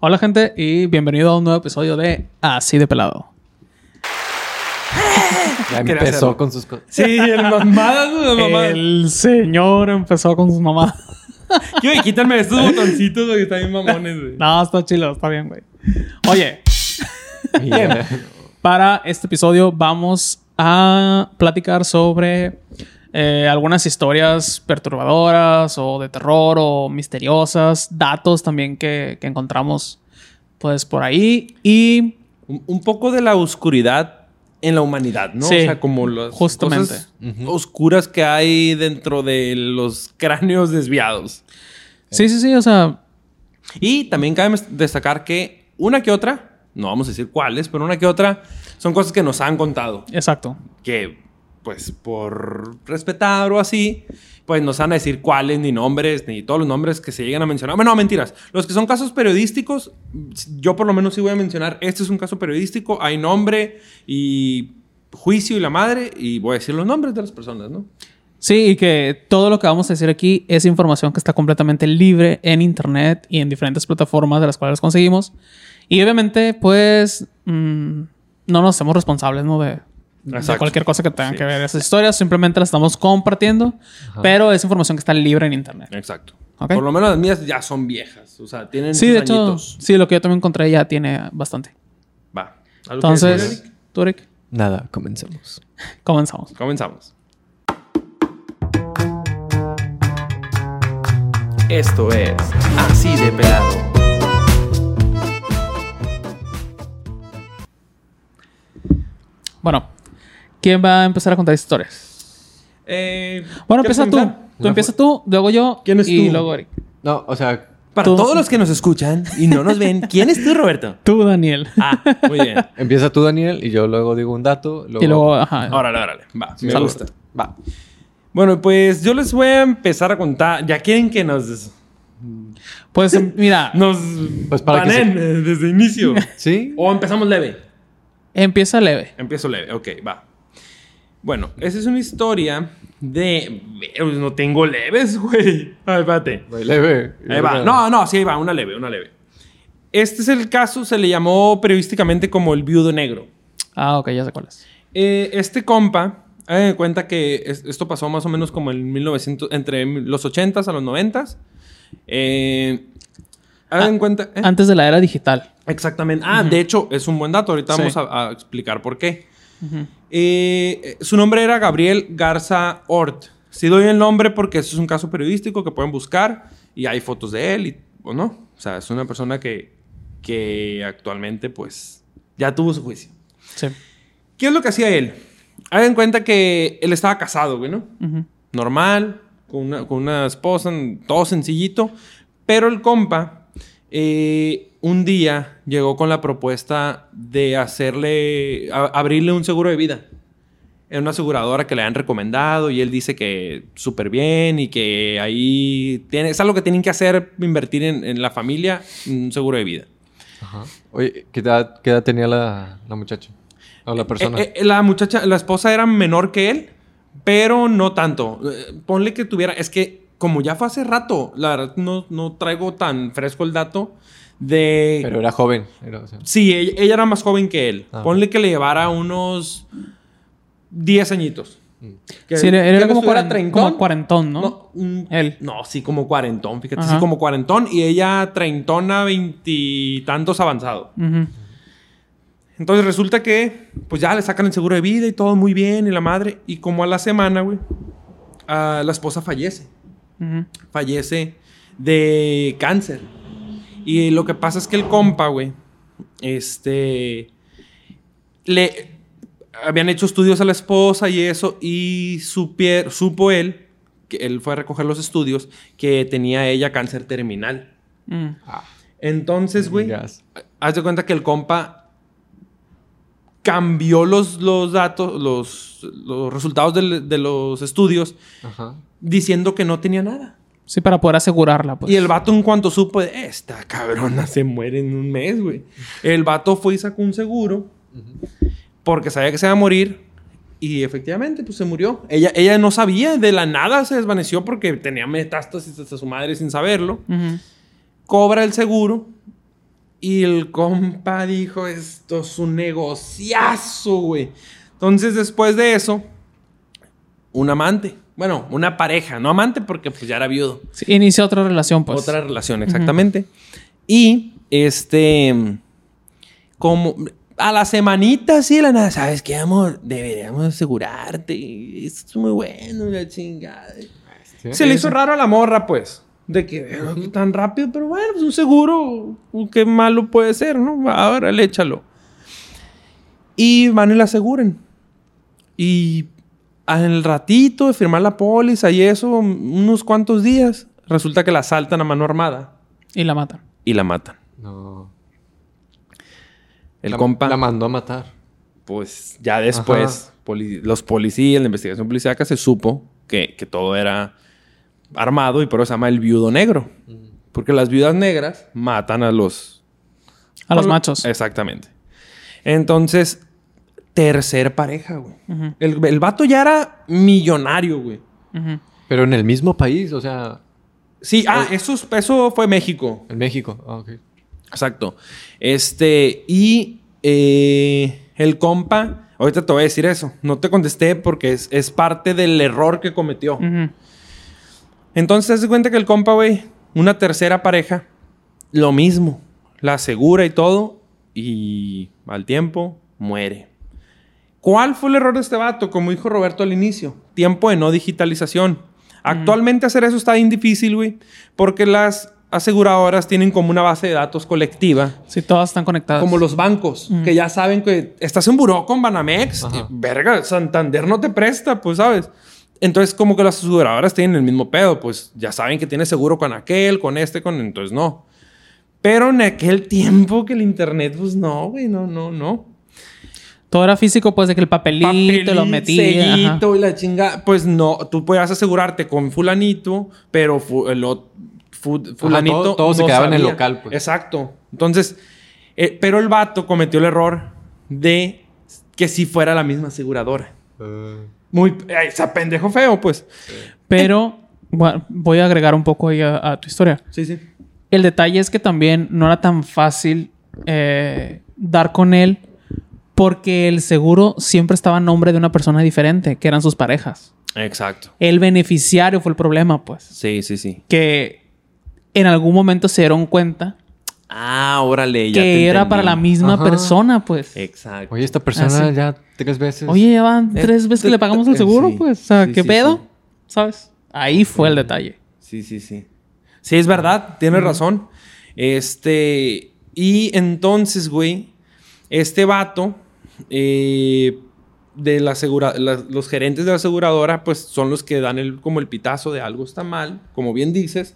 Hola gente y bienvenido a un nuevo episodio de Así de Pelado. Ya Quería empezó hacerlo. con sus cosas. Sí, el mamadas, güey, mamadas. El señor empezó con sus mamás. Yo, quítame estos botoncitos, güey, que están bien mamones, güey. No, está chido, está bien, güey. Oye, ya- para este episodio vamos a platicar sobre eh, algunas historias perturbadoras o de terror o misteriosas, datos también que, que encontramos pues por ahí y Un, un poco de la oscuridad en la humanidad, ¿no? Sí, o sea, como las justamente. cosas oscuras que hay dentro de los cráneos desviados. sí, sí, sí, o sea, Y también cabe destacar que una que otra, no vamos a decir cuáles, pero una que otra son cosas que nos han contado. exacto. que, pues, por respetar o así, pues nos van a decir cuáles, ni nombres, ni todos los nombres que se lleguen a mencionar. Bueno, no, mentiras. Los que son casos periodísticos, yo por lo menos sí voy a mencionar, este es un caso periodístico, hay nombre y juicio y la madre, y voy a decir los nombres de las personas, ¿no? Sí, y que todo lo que vamos a decir aquí es información que está completamente libre en internet y en diferentes plataformas de las cuales conseguimos. Y obviamente, pues, mm, no nos hacemos responsables, ¿no? De Exacto. cualquier cosa que tenga Sí. que ver esas historias. Simplemente las estamos compartiendo, pero es información que está libre en internet. Exacto. Por lo menos las mías ya son viejas, o sea, tienen Sí, de hecho, añitos. sí, lo que yo también encontré ya tiene bastante. Va. ¿Algo que Entonces, Eric, Nada, comencemos. comenzamos. Comenzamos. Esto es Así de Pelado. Bueno, ¿quién va a empezar a contar historias? Eh, Bueno, ¿quieres empieza tú. Tú empieza tú, luego yo. ¿Quién es y tú? luego Eric. No, o sea, Para Tú- todos los que nos escuchan y no nos ven, ¿quién es tú, Roberto? Tú, Daniel. Ah, muy bien. empieza tú, Daniel, y yo luego digo un dato. Luego... Y luego, ajá. Órale, órale. Va, Sí, me gusta. Va. Bueno, pues yo les voy a empezar a contar. Ya quieren que nos, Pues mira, nos Pues para que eh, desde inicio. ¿Sí? o empezamos leve. empieza leve. Empiezo leve, ok, va. Bueno, esa es una historia de. No tengo leves, güey. A ver, espérate. Leve. Ahí va. No, no, sí, ahí va, una leve, una leve. Este es el caso, se le llamó periodísticamente como el viudo negro. Ah, ok, ya sé cuál es. Eh, este compa, hagan de cuenta que es- esto pasó más o menos como en 1900, entre los 80s a los 90s. Eh, hagan Ah, cuenta. ¿eh? Antes de la era digital. Exactamente. Ah, de hecho, es un buen dato. Ahorita Sí. vamos a, a explicar por qué. Eh, su nombre era Gabriel Garza Ort. Sí doy el nombre porque eso es un caso periodístico que pueden buscar y hay fotos de él y, o no. O sea, es una persona que, que actualmente pues ya tuvo su juicio. Sí. ¿Qué es lo que hacía él? Hagan cuenta que él estaba casado, güey, ¿no? Normal, con una, con una esposa, todo sencillito. Pero el compa, eh, un día llegó con la propuesta de hacerle, a- abrirle un seguro de vida. En una aseguradora que le han recomendado y él dice que súper bien y que ahí tiene, es algo que tienen que hacer, invertir en, en la familia, un seguro de vida. Ajá. Oye, ¿qué edad, qué edad tenía la, la muchacha? O la persona. Eh, eh, la muchacha, la esposa era menor que él, pero no tanto. Eh, ponle que tuviera, es que como ya fue hace rato, la verdad no, no traigo tan fresco el dato de... Pero era joven. Era, o sea, sí, ella, ella era más joven que él. Ah. Ponle que le llevara unos 10 añitos. Que- Sí, era, que era él como, cuarentón, ¿no? No, mm, Él. No, sí, como cuarentón, fíjate, Ajá. sí, como cuarentón. Y ella treintona, veintitantos avanzado. Entonces resulta que, pues ya le sacan el seguro de vida y todo muy bien, y la madre. Y como a la semana, güey, ah, la esposa fallece. Fallece de cáncer. Y lo que pasa es que el compa, güey, este. Le. Habían hecho estudios a la esposa y eso, y supier- supo él, que él fue a recoger los estudios, que tenía ella cáncer terminal. Mm. Entonces, güey, haz de cuenta que el compa cambió los, los datos, los, los resultados del- de, los estudios, Ajá. diciendo que no tenía nada. Sí, para poder asegurarla, pues. Y el vato, en cuanto supo, esta cabrona se muere en un mes, güey. El vato fue y sacó un seguro porque sabía que se iba a morir. Y efectivamente, pues se murió. Ella, ella no sabía, de la nada se desvaneció porque tenía metástasis hasta su madre sin saberlo. Ujú. Cobra el seguro Y el compa dijo, esto es un negociazo, güey. Entonces, después de eso, un amante. Bueno, una pareja, no amante porque pues ya era viudo. Sí, inicia otra relación, pues. Otra relación, exactamente. Y este, como a la semanita, sí, la nada, ¿sabes qué, amor? Deberíamos asegurarte. Esto es muy bueno, la chingada. Sí. Se le hizo raro a la morra, pues. De que "Eh, tan rápido, pero bueno, pues un seguro, qué malo puede ser, ¿no? Ahora le échalo. Y van y la aseguren. Y el ratito de firmar la póliza y eso, unos cuantos días, resulta que la asaltan a mano armada Y la matan. y la matan. No. El la, compa, La mandó a matar. pues ya después, poli- los policías, la investigación policíaca se supo que, que todo era armado y por eso se llama el viudo negro. Porque las viudas negras matan a los... A los machos. Exactamente. Entonces, tercer pareja, güey. El, el vato ya era millonario, güey. Pero en el mismo país, o sea, Sí, ah, eso, es- eso fue México. en México. Ah, ok. Exacto. Este, y eh, el compa, ahorita te voy a decir eso. No te contesté porque es, es parte del error que cometió. Entonces, te das cuenta que el compa, güey, una tercera pareja, lo mismo. La asegura y todo, y al tiempo muere. ¿Cuál fue el error de este vato? Como dijo Roberto al inicio, tiempo de no digitalización. Actualmente hacer eso está bien difícil, güey, porque las aseguradoras tienen como una base de datos colectiva, Sí, todas están conectadas. como los bancos, que ya saben que estás en buró con Banamex, y, verga, Santander no te presta, pues, ¿sabes? Entonces, como que las aseguradoras tienen el mismo pedo, pues ya saben que tienes seguro con aquel, con este, con... Entonces, no. Pero en aquel tiempo que el internet, pues no, güey, no, no, no. Todo era físico, pues, de que el papelito, lo metía. ajá. sellito y la chinga. Pues no, tú podías asegurarte con fulanito, pero fu- el fulanito todo- todo se quedaba en el local, pues. Exacto. Entonces, eh, pero el vato cometió el error de que si fuera la misma aseguradora. Muy... Ay, se pendejo feo, pues. Pero, bueno, voy a agregar un poco ahí a, a tu historia. Sí, sí. El detalle es que también no era tan fácil eh, dar con él porque el seguro siempre estaba a nombre de una persona diferente, que eran sus parejas. Exacto. El beneficiario fue el problema, pues. Sí, sí, sí. Que en algún momento se dieron cuenta Ah, órale, ya que te era entendí. para la misma Ajá. persona, pues. Exacto. Oye, esta persona ya tres veces. Oye, ya van Eh, tres veces que le pagamos el eh, seguro, sí. pues. O sea, Sí, ¿qué sí, pedo? sí. ¿Sabes? Ahí fue el detalle. Sí, sí, sí. Sí, es verdad, tienes razón. Este, y entonces, güey, este vato, eh, de la asegura la- los gerentes de la aseguradora, pues son los que dan el, como el pitazo de algo está mal, como bien dices.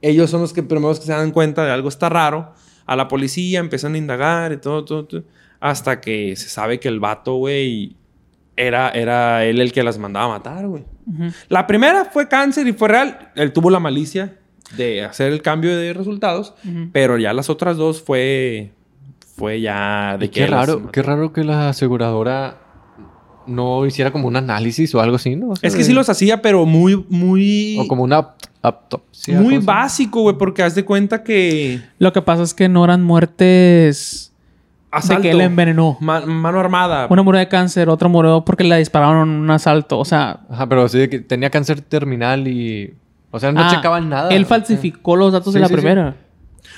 Ellos son los que primeros que se dan cuenta de algo está raro. A la policía empiezan a indagar y todo, todo, todo, hasta que se sabe que el vato, güey, era, era él el que las mandaba a matar, güey. Ujú. La primera fue cáncer y fue real. Él tuvo la malicia de hacer el cambio de resultados, pero ya las otras dos fue fue ya de Y que qué raro, qué raro que la aseguradora no hiciera como un análisis o algo así, ¿no? O sea, Es que sí los hacía, pero muy muy O como una apt- autopsia. muy básico, güey, porque haz de cuenta que Lo que pasa es que no eran muertes asalto, de que él envenenó. ma- mano armada. Una murió de cáncer, otra murió porque le dispararon en un asalto. O sea, Ajá, pero sí que tenía cáncer terminal y... O sea, no ah, checaban nada. Él falsificó los datos Sí, de la sí, sí.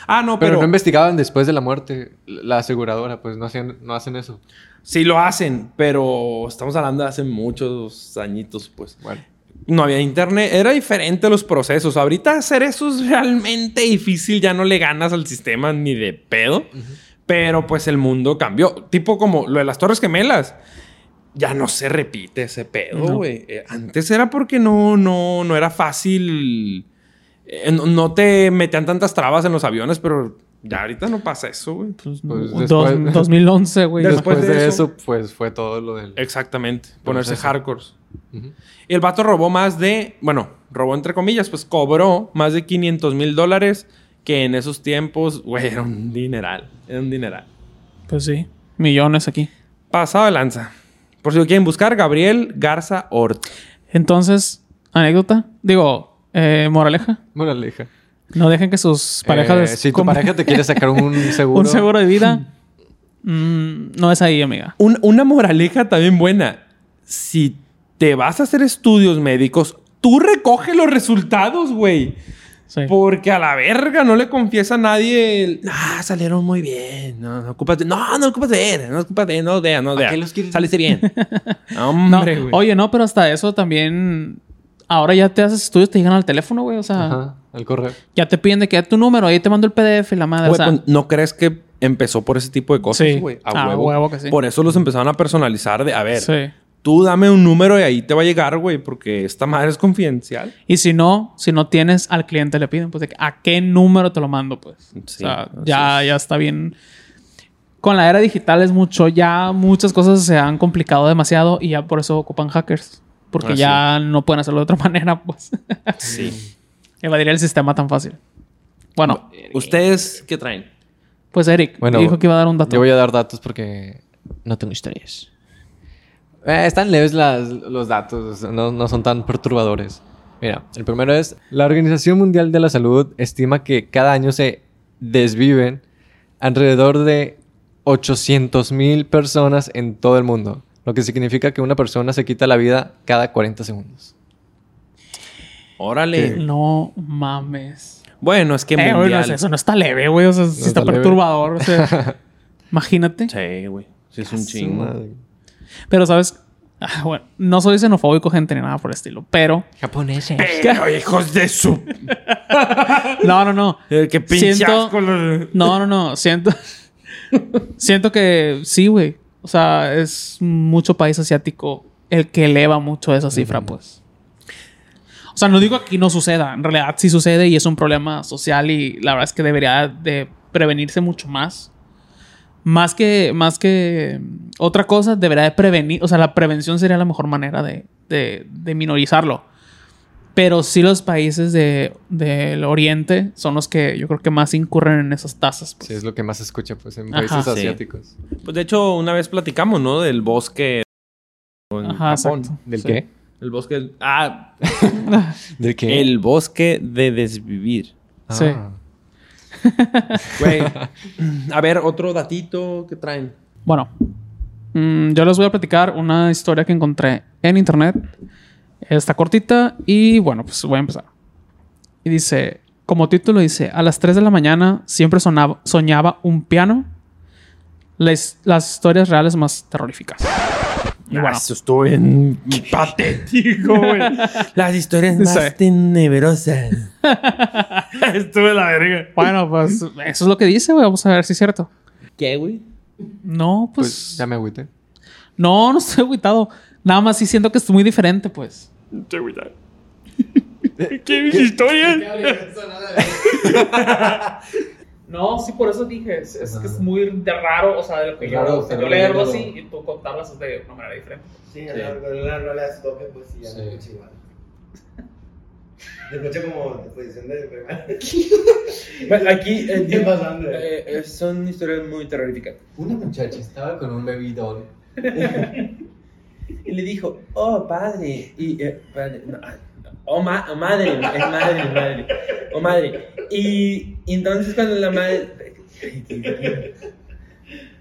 Ah, no, Pero, pero, no investigaban después de la muerte. La aseguradora, pues no hacían, no hacen eso. sí lo hacen, pero estamos hablando de hace muchos añitos, pues. Bueno. No había internet, era diferente los procesos. Ahorita hacer eso es realmente difícil, ya no le ganas al sistema ni de pedo. Pero pues el mundo cambió. Tipo como lo de las Torres Gemelas. Ya no se repite ese pedo, No. güey. Eh, Antes era porque no, no, no era fácil. Eh, no, no te metían tantas trabas en los aviones, pero ya ahorita no pasa eso, güey. Pues, Pues no, después- dos- 2011, güey. Después Después, de de, eso- eso, pues fue todo lo del... Exactamente. Ponerse Proceso. hardcore. Ujú. Y el vato robó más de, bueno, robó entre comillas, pues cobró más de 500 mil dólares, que en esos tiempos, güey, era un dineral. Era un dineral. Pues sí. Millones aquí. Pasado de lanza. Por si lo quieren buscar, Gabriel Garza Hort. Entonces, anécdota. Digo, eh, moraleja. Moraleja. No dejen que sus parejas... Eh, si tu pareja te quiere sacar un seguro. un seguro de vida, mm, no es ahí, amiga. Un- una moraleja también buena. Si te vas a hacer estudios médicos, tú recoge los resultados, güey. Sí. Porque a la verga no le confiesa a nadie el, ah, salieron muy bien. No, no ocupas de, no, no ocupas de ver, no ocupas de, no vea, no ¿Para vea. qué los quieres? Saliste bien. No, Hombre, güey. oye, no, pero hasta eso también... Ahora ya te haces estudios, te llegan al teléfono, güey. O sea, Ajá, al correo. ya te piden de que tu número, ahí te mando el PDF y la madre. Güey, o sea, pues, ¿No crees que empezó por ese tipo de cosas, Sí. güey? A huevo que sí. Por eso los empezaron a personalizar de, a ver, sí. tú dame un número y ahí te va a llegar, güey, porque esta madre es confidencial. Y si no, si no tienes, al cliente le piden, pues, de que, ¿a qué número te lo mando? Pues, Sí, o sea, ya, ya está bien. Con la era digital es mucho, ya muchas cosas se han complicado demasiado y ya por eso ocupan hackers. Porque Ah, ya no pueden hacerlo de otra manera, pues. Sí. Evadir el sistema tan fácil. Bueno, ¿Ustedes qué traen? pues Eric Bueno, dijo que iba a dar un dato. Yo voy a dar datos porque no tengo historias. Eh, están leves las- los datos, no, no son tan perturbadores. Mira, el primero es, la Organización Mundial de la Salud estima que cada año se desviven alrededor de 800 mil personas en todo el mundo, lo que significa que una persona se quita la vida cada 40 segundos. Órale. No mames. Bueno, es que Eh, no, eso no está leve, güey. O sea, sí está, perturbador. O sea, imagínate. Sí, güey. Sí, es un chingo. madre. Pero, ¿sabes? Ah, Bueno, no soy xenofóbico, gente, ni nada por el estilo. Pero... Japoneses. Pero, hijos de su... No, no, no. Eh, qué pinche Siento- los- No, no, no. Siento... Siento que sí, güey. O sea, es mucho país asiático el que eleva mucho esa cifra, pues. O sea, no digo que aquí no suceda. En realidad sí sucede y es un problema social y la verdad es que debería de prevenirse mucho más. Más que, más que otra cosa, debería de prevenir. O sea, la prevención sería la mejor manera de, de- de minorizarlo. Pero sí los países de- del oriente son los que yo creo que más incurren en esas tasas. pues. Sí, es lo que más se escucha pues, en Ajá. países Sí. asiáticos. Pues de hecho, una vez platicamos, ¿no? Del bosque en Ajá, Japón. exacto. ¿Del Sí. qué? El bosque... Ah, ¿Del qué? el bosque de desvivir. Sí. Ah. Güey. A ver, otro datito que traen. Bueno, mm, yo les voy a platicar una historia que encontré en internet. Está cortita y bueno, pues voy a empezar. Y dice, como título dice, a las 3 de la mañana siempre sonaba, soñaba un piano. Les- las historias reales más terroríficas. Y Ah, bueno, Eso estuvo bien patético, güey. Las historias Sí. más tenebrosas. Estuve la verga. bueno, pues eso es lo que dice, güey. Vamos a ver si es cierto. ¿Qué, güey? No, pues, Pues ya me agüité. no, no estoy agüitado. Nada más sí siento que es muy diferente, pues. ¿Qué historias? No, sí, por eso dije, es, es que es muy de raro, o sea, de lo que Raro, yo, pero yo leerlo así y tú contarlas de una manera diferente. Sí, a la no, no le das toque, pues sí, ya Sí. no escucha igual. Te escucha como de posición de. Aquí eh, ¿Qué pasando? eh, eh, son historias muy terroríficas. Una muchacha estaba con un bebidón. Y le dijo, oh, padre. Y, eh, padre, no, ah, oh, ma- oh, madre, es madre, madre. Oh, madre. Y, y entonces cuando la madre...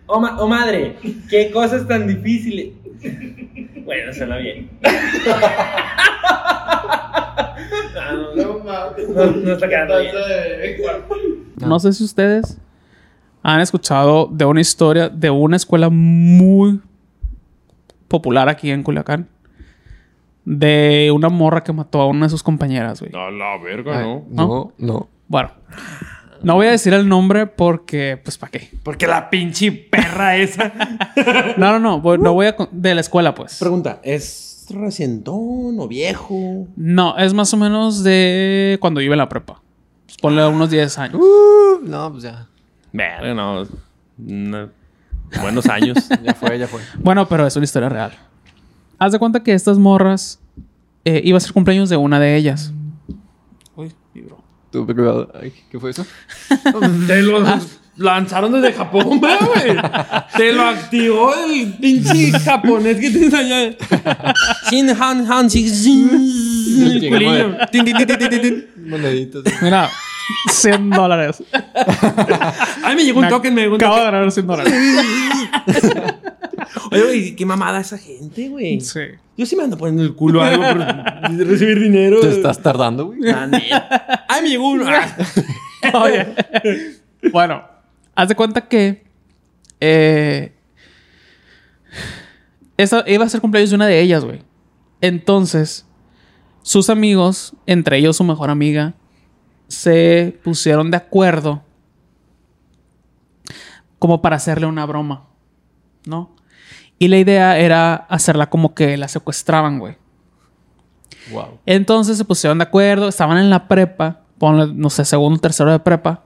Oh, ma- oh, madre, qué cosas tan difíciles. Bueno, suena bien. No, no. No mames. No, está quedando bien. No sé si ustedes han escuchado de una historia de una escuela muy popular aquí en Culiacán. De una morra que mató a una de sus compañeras, güey. A la verga, Ay, ¿no? no, no. Bueno, no voy a decir el nombre porque, pues, ¿para qué? Porque la pinche perra esa. No, no, no. voy- no voy a... De la escuela, pues. Pregunta, ¿es recientón o viejo? No, es más o menos de cuando iba en la prepa. Pues ponle unos 10 años. Uh, no, pues ya. Verga, no. no. Buenos años. Ya fue, ya fue. Bueno, pero es una historia real. Haz de cuenta que estas morras eh, iba a ser cumpleaños de una de ellas. Uy, vibró. Tú, cuidado. Ay, ¿Qué fue eso? Te lo lanzaron desde Japón, ¿verdad, güey. Te lo activó el pinche japonés que te enseña. Shin Han Han Shi Shin. Moneditas. Mira, 100 dólares. Ay, me llegó un token, me llegó un Acabo de ganar 100 dólares. Oye, güey, qué mamada esa gente, güey. Sí. Yo sí me ando poniendo el culo a algo por recibir dinero. Te estás tardando, güey. Ay, me llegó uno. Ah. Oye. bueno, haz de cuenta que. Eh, esa iba a ser cumpleaños de una de ellas, güey. Entonces, sus amigos, entre ellos su mejor amiga, se pusieron de acuerdo como para hacerle una broma, ¿no? Y la idea era hacerla como que la secuestraban, güey. Wow. Entonces se pusieron de acuerdo, estaban en la prepa, ponle, no sé, segundo, tercero de prepa.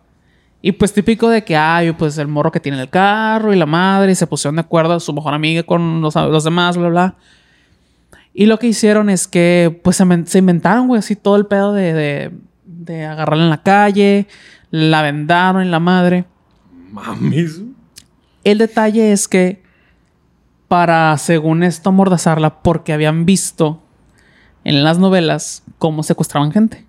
Y pues típico de que hay, pues el morro que tiene el carro y la madre, y se pusieron de acuerdo su mejor amiga con los, los demás, bla, bla. Y lo que hicieron es que, pues se, se inventaron, güey, así todo el pedo de, de, de agarrarla en la calle, la vendaron en la madre. Mames. El detalle es que para, según esto, amordazarla, porque habían visto en las novelas cómo secuestraban gente,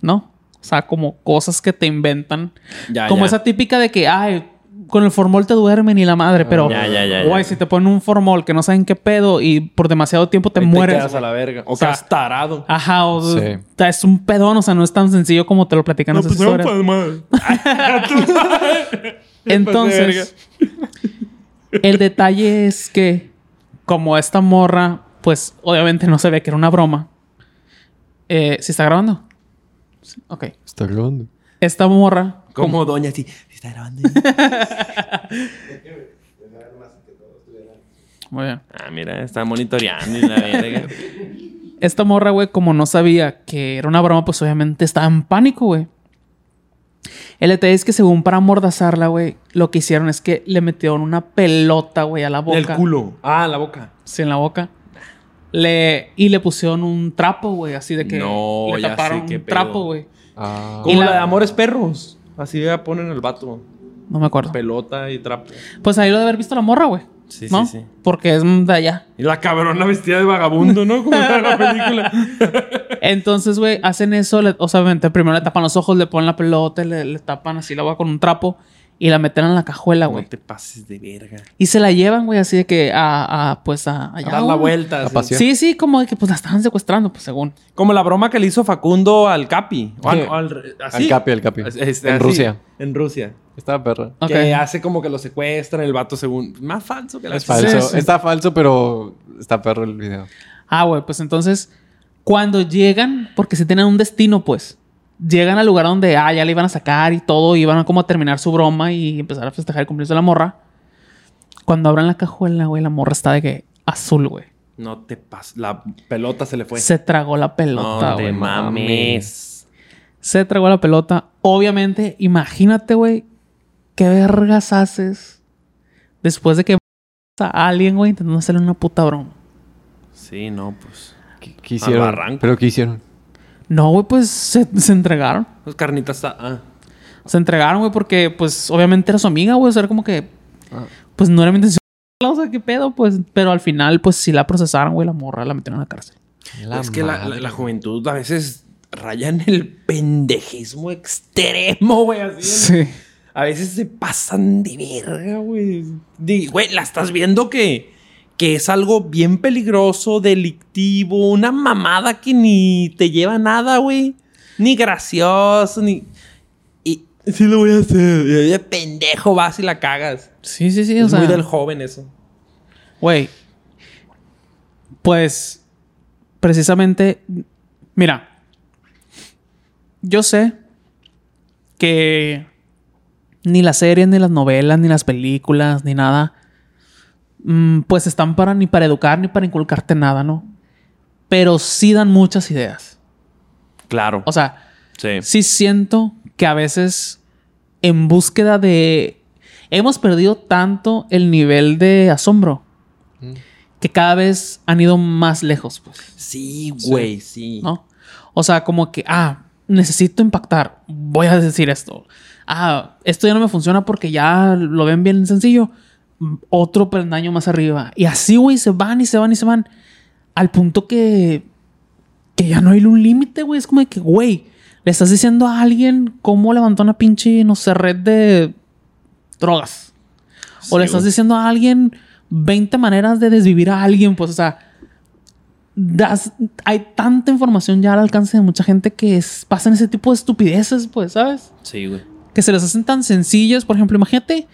¿no? O sea, como cosas que te inventan. Ya, como ya. esa típica de que, ay, con el formol te duermen y la madre, pero, Ya, ya, ya, guay, ya. si te ponen un formol que no saben qué pedo y por demasiado tiempo te Ahí mueres. quedas a la verga. O, O sea, quedas tarado. Ajá, o Sí. o sea, es un pedón, o sea, no es tan sencillo como te lo platican esas historias. Entonces, el detalle es que, como esta morra, pues obviamente no se ve que era una broma. Eh, ¿Sí está grabando? Sí, Ok. Está grabando. Esta morra. Como doña así. "Sí Está grabando. Muy bien. ah, mira, está monitoreando y la verga. Esta morra, güey, como no sabía que era una broma, pues obviamente estaba en pánico, güey. El detalle es que según para amordazarla, güey, lo que hicieron es que le metieron una pelota, güey, a la boca. El culo. Ah, la boca. Sí, en la boca. Le, y le pusieron un trapo, güey, así de que No, le ya taparon sé un pedo. trapo, güey. Ah. Como la- de Amores Perros. Así ya ponen el vato. No me acuerdo. Pelota y trapo. Pues ahí lo de haber visto la morra, güey. Sí, ¿no? sí, sí. Porque es de allá. Y la cabrona vestida de vagabundo, ¿no? Como en la película. Entonces, güey, hacen eso. le- o sea, obviamente, primero le tapan los ojos, le ponen la pelota, le, le tapan así la boca con un trapo y la meten en la cajuela, No güey. te pases de verga. Y se la llevan, güey, así de que a, a, pues a, allá, A dar la güey. vuelta. Sí, sí, como de que pues la estaban secuestrando, pues según. Como la broma que le hizo Facundo al Capi. O al, Sí. o al- así. Al Capi, al Capi. Es- En así. Rusia. En Rusia. Estaba perra. Que hace como que lo secuestran, el vato según. Más falso que la Es falso. Sí, sí. Está falso, pero está perro el video. Ah, güey, pues entonces, cuando llegan, porque si tenían un destino, pues, llegan al lugar donde, ah, ya le iban a sacar y todo, y iban a como a terminar su broma y empezar a festejar el cumpleaños de la morra. Cuando abran la cajuela, güey, la morra está de que azul, güey. No te pases. La pelota se le fue. Se tragó la pelota, no te güey. mames. Se tragó la pelota. Obviamente, imagínate, güey, qué vergas haces después de que a alguien, güey, intentando hacerle una puta broma. Sí, no, pues. ¿Qué, qué hicieron? barranco. ¿Pero qué hicieron? No, güey, pues se, se entregaron. Pues carnitas. está- Ah. Se entregaron, güey, porque, pues, obviamente era su amiga, güey. O sea, era como que, Ah. pues, no era mi intención. O sea, qué pedo, pues. Pero al final, pues, sí la procesaron, güey, la morra la metieron a la cárcel. es que la, la- la juventud a veces raya en el pendejismo extremo, güey. Así. Sí. A veces se pasan de verga, güey. Güey, la estás viendo que, que es algo bien peligroso, delictivo, una mamada que ni te lleva a nada, güey. Ni gracioso, ni. Y sí lo voy a hacer. Y de pendejo vas y la cagas. Sí, sí, sí. O es sea, muy del joven eso. güey. Pues, precisamente, mira. Yo sé que ni las series, ni las novelas, ni las películas, ni nada, pues están para ni para educar ni para inculcarte nada, ¿no? Pero sí dan muchas ideas. Claro. O sea, sí. sí siento que a veces en búsqueda de... Hemos perdido tanto el nivel de asombro Mm. que cada vez han ido más lejos, pues, Sí, güey, sí. ¿no? O sea, como que, ah, necesito impactar, voy a decir esto. Ah, esto ya no me funciona porque ya lo ven bien sencillo. Otro peldaño más arriba. Y así, güey, se van y se van y se van. Al punto que... Que ya no hay un límite, güey. Es como de que, güey, le estás diciendo a alguien cómo levantó una pinche, no sé, red de drogas. o le estás diciendo a alguien 20 maneras de desvivir a alguien, pues, o sea, das- hay tanta información ya al alcance de mucha gente que es- pasan ese tipo de estupideces, pues, ¿sabes? Sí, güey. que se les hacen tan sencillas. Por ejemplo, imagínate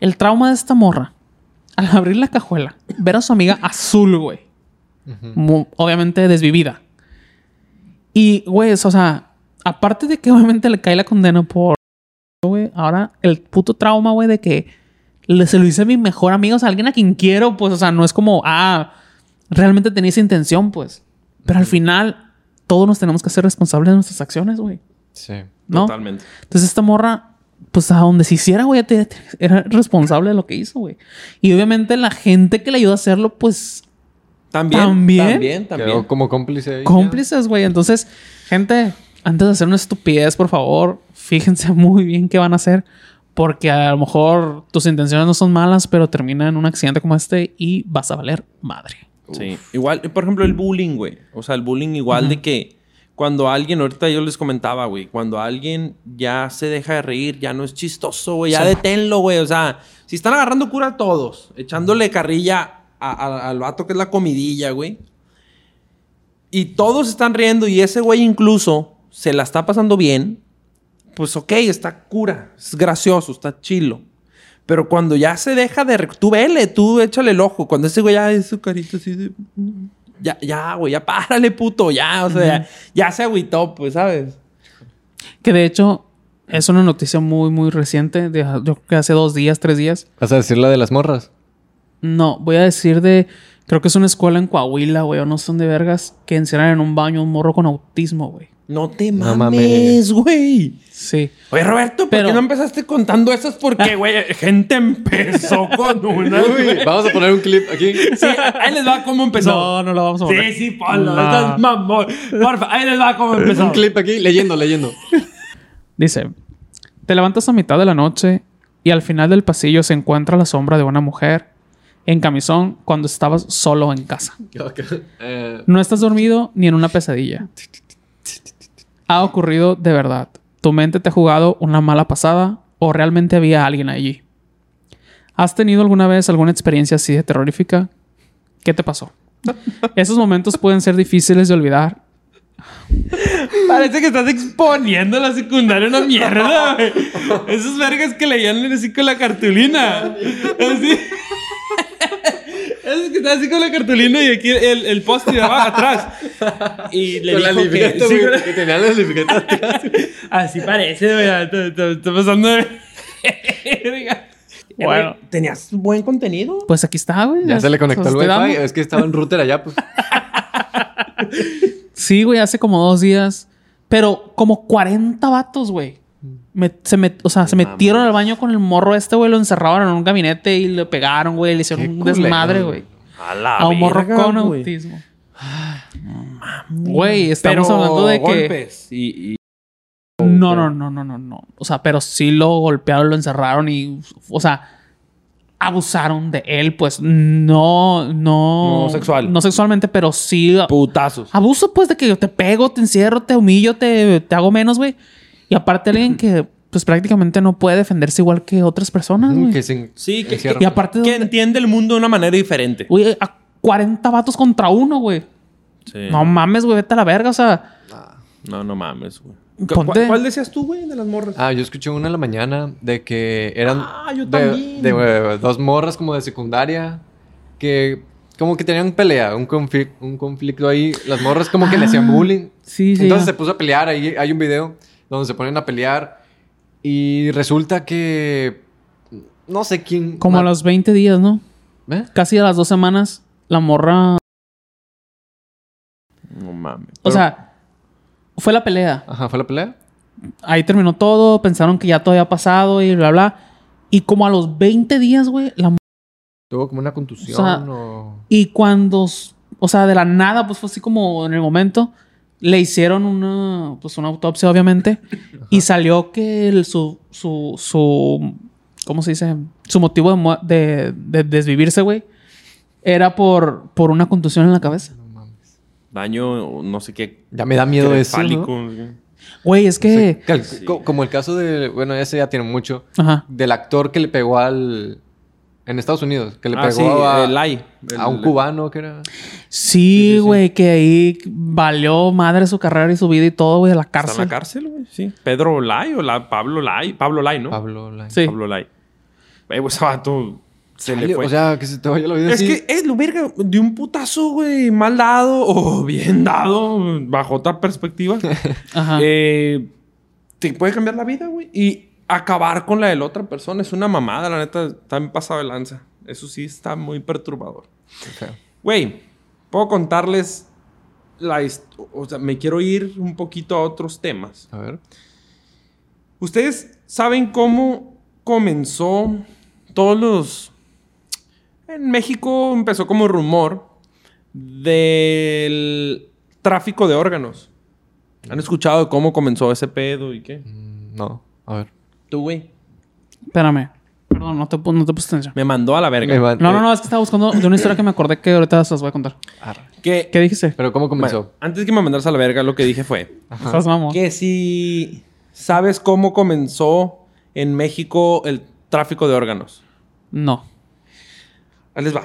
el trauma de esta morra. Al abrir la cajuela, ver a su amiga azul, güey. Mu- Obviamente desvivida. Y, güey, eso, o sea, aparte de que obviamente le cae la condena por, güey, ahora el puto trauma, güey, de que le, se lo hice a mi mejor amigo, o sea, alguien a quien quiero, pues, o sea, no es como, ah, realmente tenía esa intención, pues. Pero al final, todos nos tenemos que ser responsables de nuestras acciones, güey. Sí. ¿No? Totalmente. Entonces esta morra, pues a donde se hiciera, güey, era responsable de lo que hizo, güey. Y obviamente la gente que le ayudó a hacerlo, pues También. También. También, también. Quedó como cómplice. ahí, cómplices, güey. Entonces, gente, antes de hacer una estupidez, por favor, fíjense muy bien qué van a hacer. Porque a lo mejor tus intenciones no son malas, pero termina en un accidente como este y vas a valer madre. Sí. Igual, por ejemplo, el bullying, güey. O sea, el bullying igual de que cuando alguien, ahorita yo les comentaba, güey, cuando alguien ya se deja de reír, ya no es chistoso, güey, ya Sí. deténlo, güey. O sea, si están agarrando cura a todos, echándole carrilla a- a- al vato que es la comidilla, güey. Y todos están riendo y ese güey incluso se la está pasando bien, pues ok, está cura, es gracioso, está chilo. Pero cuando ya se deja de... Tú vele, tú échale el ojo. Cuando ese güey ya es su carita así de... Ya, ya, güey, ya párale, puto, ya. O sea, ya, ya se agüitó, pues, ¿sabes? Que de hecho es una noticia muy, muy reciente. De, yo creo que hace dos días, tres días. ¿Vas a decir la de las morras? No, voy a decir de. Creo que es una escuela en Coahuila, güey, o no sé dónde vergas, que encierran en un baño un morro con autismo, güey. No te No mames, güey. Sí. Oye, Roberto, ¿por Pero- qué no empezaste contando esas? Porque, güey, gente empezó con una, güey. Vamos a poner un clip aquí. Sí, ahí les va cómo empezó. No, no lo vamos a poner. Sí, sí, ponlo. No. Estás mamón. Porfa, ahí les va cómo empezó. Un clip aquí, leyendo, leyendo. Dice: Te levantas a mitad de la noche y al final del pasillo se encuentra la sombra de una mujer en camisón cuando estabas solo en casa. Eh, No estás dormido ni en una pesadilla. Ha ocurrido de verdad. Tu mente te ha jugado una mala pasada o realmente había alguien allí. ¿Has tenido alguna vez alguna experiencia así de terrorífica? ¿Qué te pasó? Esos momentos pueden ser difíciles de olvidar. Parece que estás exponiendo la secundaria una mierda. Esos vergas que leían así con la cartulina. Así. Esos que están así con la cartulina y aquí el, el post-it de abajo atrás. Y le con la dijo que... sí, con la- que tenía la libreta atrás. Así parece, güey. Está- está- Está pasando de... Bueno. ¿Tenías buen contenido? Pues aquí está, güey. Ya se le conectó el Estoy wifi. Es que estaba en router allá, pues. Sí, güey, hace como dos días. Pero como 40 vatos, güey. Me- se met- o sea, se metieron al baño con el morro este, güey. Lo encerraron en un gabinete y le pegaron, güey. Le hicieron un desmadre, güey. A la A un morro verga, con güey. autismo. Güey, estamos Pero hablando de que... golpes y- y No, no, no, no, no, no. O sea, pero sí lo golpearon, lo encerraron y... O sea, abusaron de él, pues no... No, No sexual. No sexualmente, pero sí... putazos. Abuso, pues, de que yo te pego, te encierro, te humillo, te, te hago menos, güey. Y aparte alguien que, pues, prácticamente no puede defenderse igual que otras personas, güey. que se Sí, que- encierra. Y aparte... Que de- entiende el mundo de una manera diferente. Güey, a 40 vatos contra uno, güey. Sí. No mames, güey, vete a la verga, o sea... No, no mames, güey. ¿Cu- Ponte- ¿Cuál, decías tú, güey, de las morras? Ah, yo escuché una en la mañana de que eran Ah, yo de, también. de, eh, dos morras como de secundaria que como que tenían pelea, un, conflic- un conflicto ahí. Las morras como que le hacían Ah, bullying. Sí, sí. Entonces ya. se puso a pelear. Ahí hay un video donde se ponen a pelear y resulta que no sé quién. Como a los 20 días, ¿no? ¿Eh? Casi a las dos semanas, la morra... No mames. O sea, fue la pelea. Ajá, fue la pelea. Ahí terminó todo, pensaron que ya todo había pasado y bla, bla. Y como a los 20 días, güey, la Tuvo como una contusión O sea, o... Y cuando, o sea, de la nada, pues fue así como en el momento, le hicieron una, pues una autopsia, obviamente, y salió que el- su, su, su, ¿cómo se dice? Su motivo de, de, de desvivirse, güey, era por, por una contusión en la cabeza. Daño, no sé qué. Ya me da miedo eso, Crefálico, ¿no? no. Güey, es que. Como el caso de, bueno, ese ya tiene mucho, Ajá. del actor que le pegó al... En Estados Unidos, que le Ah, pegó sí, a, el Lai. a un El- cubano que era... Sí, güey, que ahí valió madre su carrera y su vida y todo, güey, a la Está en cárcel. la cárcel, güey. Sí. Pedro Lai o la, Pablo Lai. Pablo Lai, ¿no? Pablo Lai. Sí. Pablo Lai. Güey, pues vato se le fue. O sea, que se te vaya la vida es así. que es lo verga de un putazo, güey, mal dado o bien dado, bajo otra perspectiva. Ajá. eh, te puede cambiar la vida, güey. Y acabar con la de la otra persona es una mamada, la neta. Está en pasado de lanza. Eso sí está muy perturbador. Güey, puedo contarles la O sea, me quiero ir un poquito a otros temas. A ver. ¿Ustedes saben cómo comenzó todos los... En México empezó como rumor del tráfico de órganos. ¿Han escuchado cómo comenzó ese pedo y qué? Mm, No, a ver. Tú, güey. Espérame. Perdón, no te, no te puse atención. Me mandó a la verga. Me No, no, no, es que estaba buscando de una historia que me acordé que ahorita se las voy a contar. Arre. Que, ¿Qué dijiste? Pero ¿cómo comenzó? bueno, antes que me mandaras a la verga, lo que dije fue... Estás mamón. Que si sabes cómo comenzó en México el tráfico de órganos. No. Ahí les va.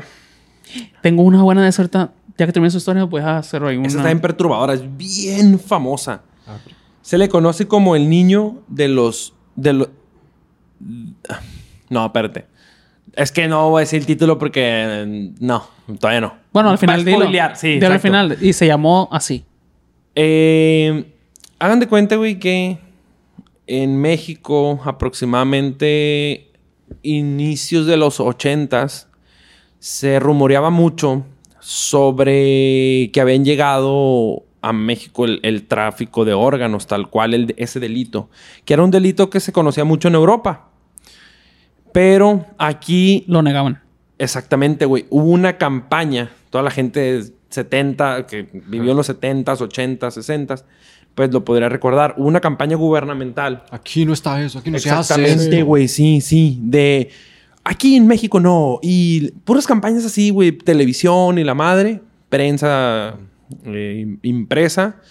Tengo una buena de ahorita. Ya que termine su historia, voy a hacer ahí una... Esa está bien perturbadora, es bien famosa. A ver. Se le conoce como el niño de los. De los. No, espérate. Es que no voy a decir el título porque. eh, No, todavía no. Bueno, al final dilo. Sí, al final. Y se llamó así. Eh, hagan de cuenta, güey, que en México, aproximadamente inicios de los ochentas, se rumoreaba mucho sobre que habían llegado a México el, el tráfico de órganos, tal cual el- ese delito, que era un delito que se conocía mucho en Europa. Pero aquí Lo negaban. Exactamente, güey. Hubo una campaña, toda la gente de 70, que vivió en los 70s, 80s, 60s, pues lo podría recordar. Hubo una campaña gubernamental. Aquí no está eso, aquí no se hace. Exactamente, güey, sí, sí. De aquí en México no. Y puras campañas así, güey, televisión y la madre, prensa eh, impresa.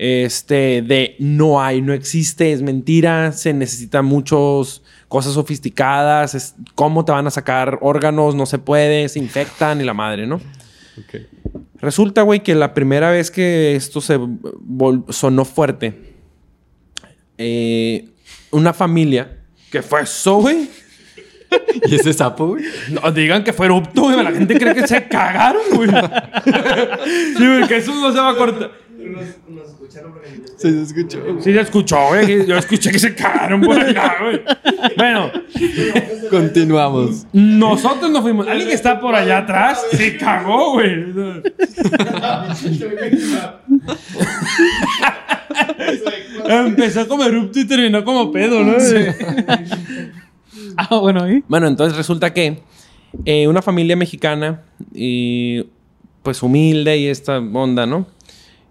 Este, de no hay, no existe, es mentira, se necesitan muchos cosas sofisticadas, es, cómo te van a sacar órganos, no se puede, se infectan y la madre, ¿no? Resulta, güey, que la primera vez que esto se sonó fuerte, eh, una familia, ¿qué fue eso, güey? ¿Y ese sapo, güey? No digan que fue erupto, güey. La gente cree que se cagaron, güey. sí, güey, que eso no se va a cortar. Nos, nos escucharon porque Sí, se escuchó. Sí, se escuchó, güey. Yo escuché que se cagaron por allá, güey. Bueno, Continuamos. nosotros nos fuimos. Alguien que está por allá atrás se cagó, güey. Empezó como erupto y terminó como pedo, ¿no? Ah, bueno. Bueno, entonces resulta que eh, una familia mexicana, y pues humilde y esta onda, ¿no?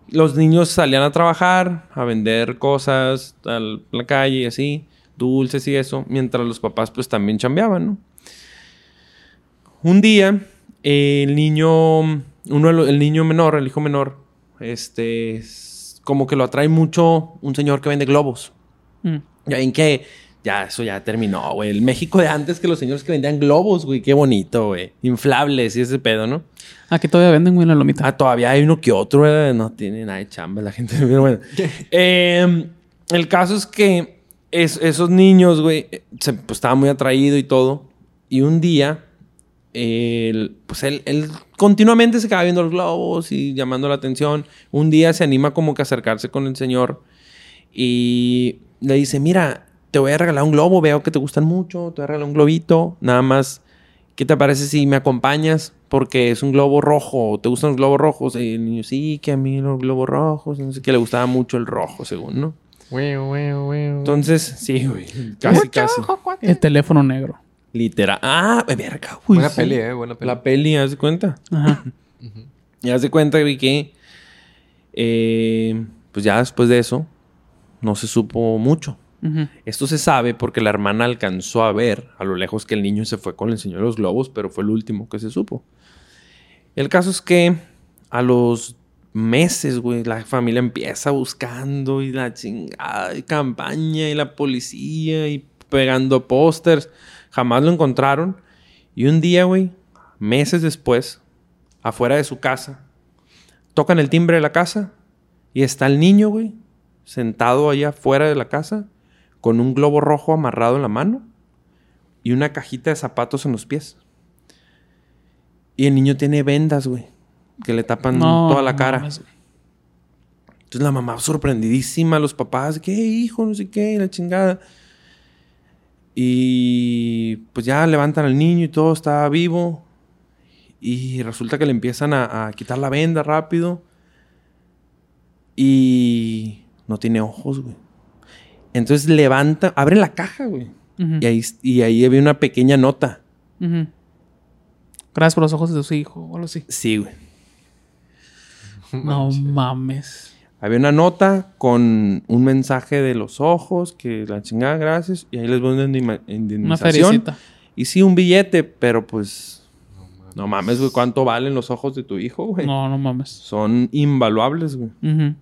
Los niños salían a trabajar, a vender cosas a la calle y así, dulces y eso, mientras los papás pues también chambeaban, ¿no? Un día, eh, el niño, uno, el niño menor, el hijo menor, este, es como que lo atrae mucho un señor que vende globos. Mm. Ven que ya eso ya terminó, güey. El México de antes que los señores que vendían globos, güey. Qué bonito, güey. Inflables y ese pedo, ¿no? Aquí todavía venden, güey, la lomita. Ah, todavía hay uno que otro, güey. No tiene nada de chamba la gente. Pero bueno. Eh, el caso es que es- esos niños, güey, se- pues estaban muy atraídos y todo. Y un día, él, pues él, él continuamente se quedaba viendo los globos y llamando la atención. Un día se anima como que a acercarse con el señor y le dice, mira, te voy a regalar un globo, veo que te gustan mucho, te voy a regalar un globito, nada más, ¿qué te parece si me acompañas? Porque es un globo rojo, ¿te gustan los globos rojos? Y el niño, sí, que a mí los globos rojos, no sé qué, le gustaba mucho el rojo, según, ¿no? Entonces, sí, güey, casi, casi. El teléfono negro. Literal. Ah, verga, güey. Buena sí. peli, eh, buena peli. La peli, haz de cuenta. Ajá. Y haz de cuenta, güey, que eh, pues ya después de eso no se supo mucho. Esto se sabe porque la hermana alcanzó a ver a lo lejos que el niño se fue con el señor de los globos, pero fue el último que se supo. El caso es que a los meses, güey. La familia empieza buscando y la chingada, y campaña y la policía y pegando pósters. Jamás lo encontraron. Y un día, güey, meses después, afuera de su casa, tocan el timbre de la casa y está el niño, güey, sentado allá afuera de la casa con un globo rojo amarrado en la mano y una cajita de zapatos en los pies. Y el niño tiene vendas, güey, que le tapan No, toda la cara. Entonces la mamá sorprendidísima, los papás, ¿qué hijo? No sé qué, la chingada. Y pues ya levantan al niño y todo está vivo. Y resulta que le empiezan a, a quitar la venda rápido. Y no tiene ojos, güey. Entonces levanta, abre la caja, güey. Y ahí, y ahí había una pequeña nota. Gracias por los ojos de su hijo o algo así. Sí, güey. No mames. Había una nota con un mensaje de los ojos, que la chingada, gracias. Y ahí les voy una indima- Una indemnización. feriecita. Y sí, un billete, pero pues. No mames, güey. ¿Cuánto valen los ojos de tu hijo, güey? No, no mames. Son invaluables, güey. Ujú.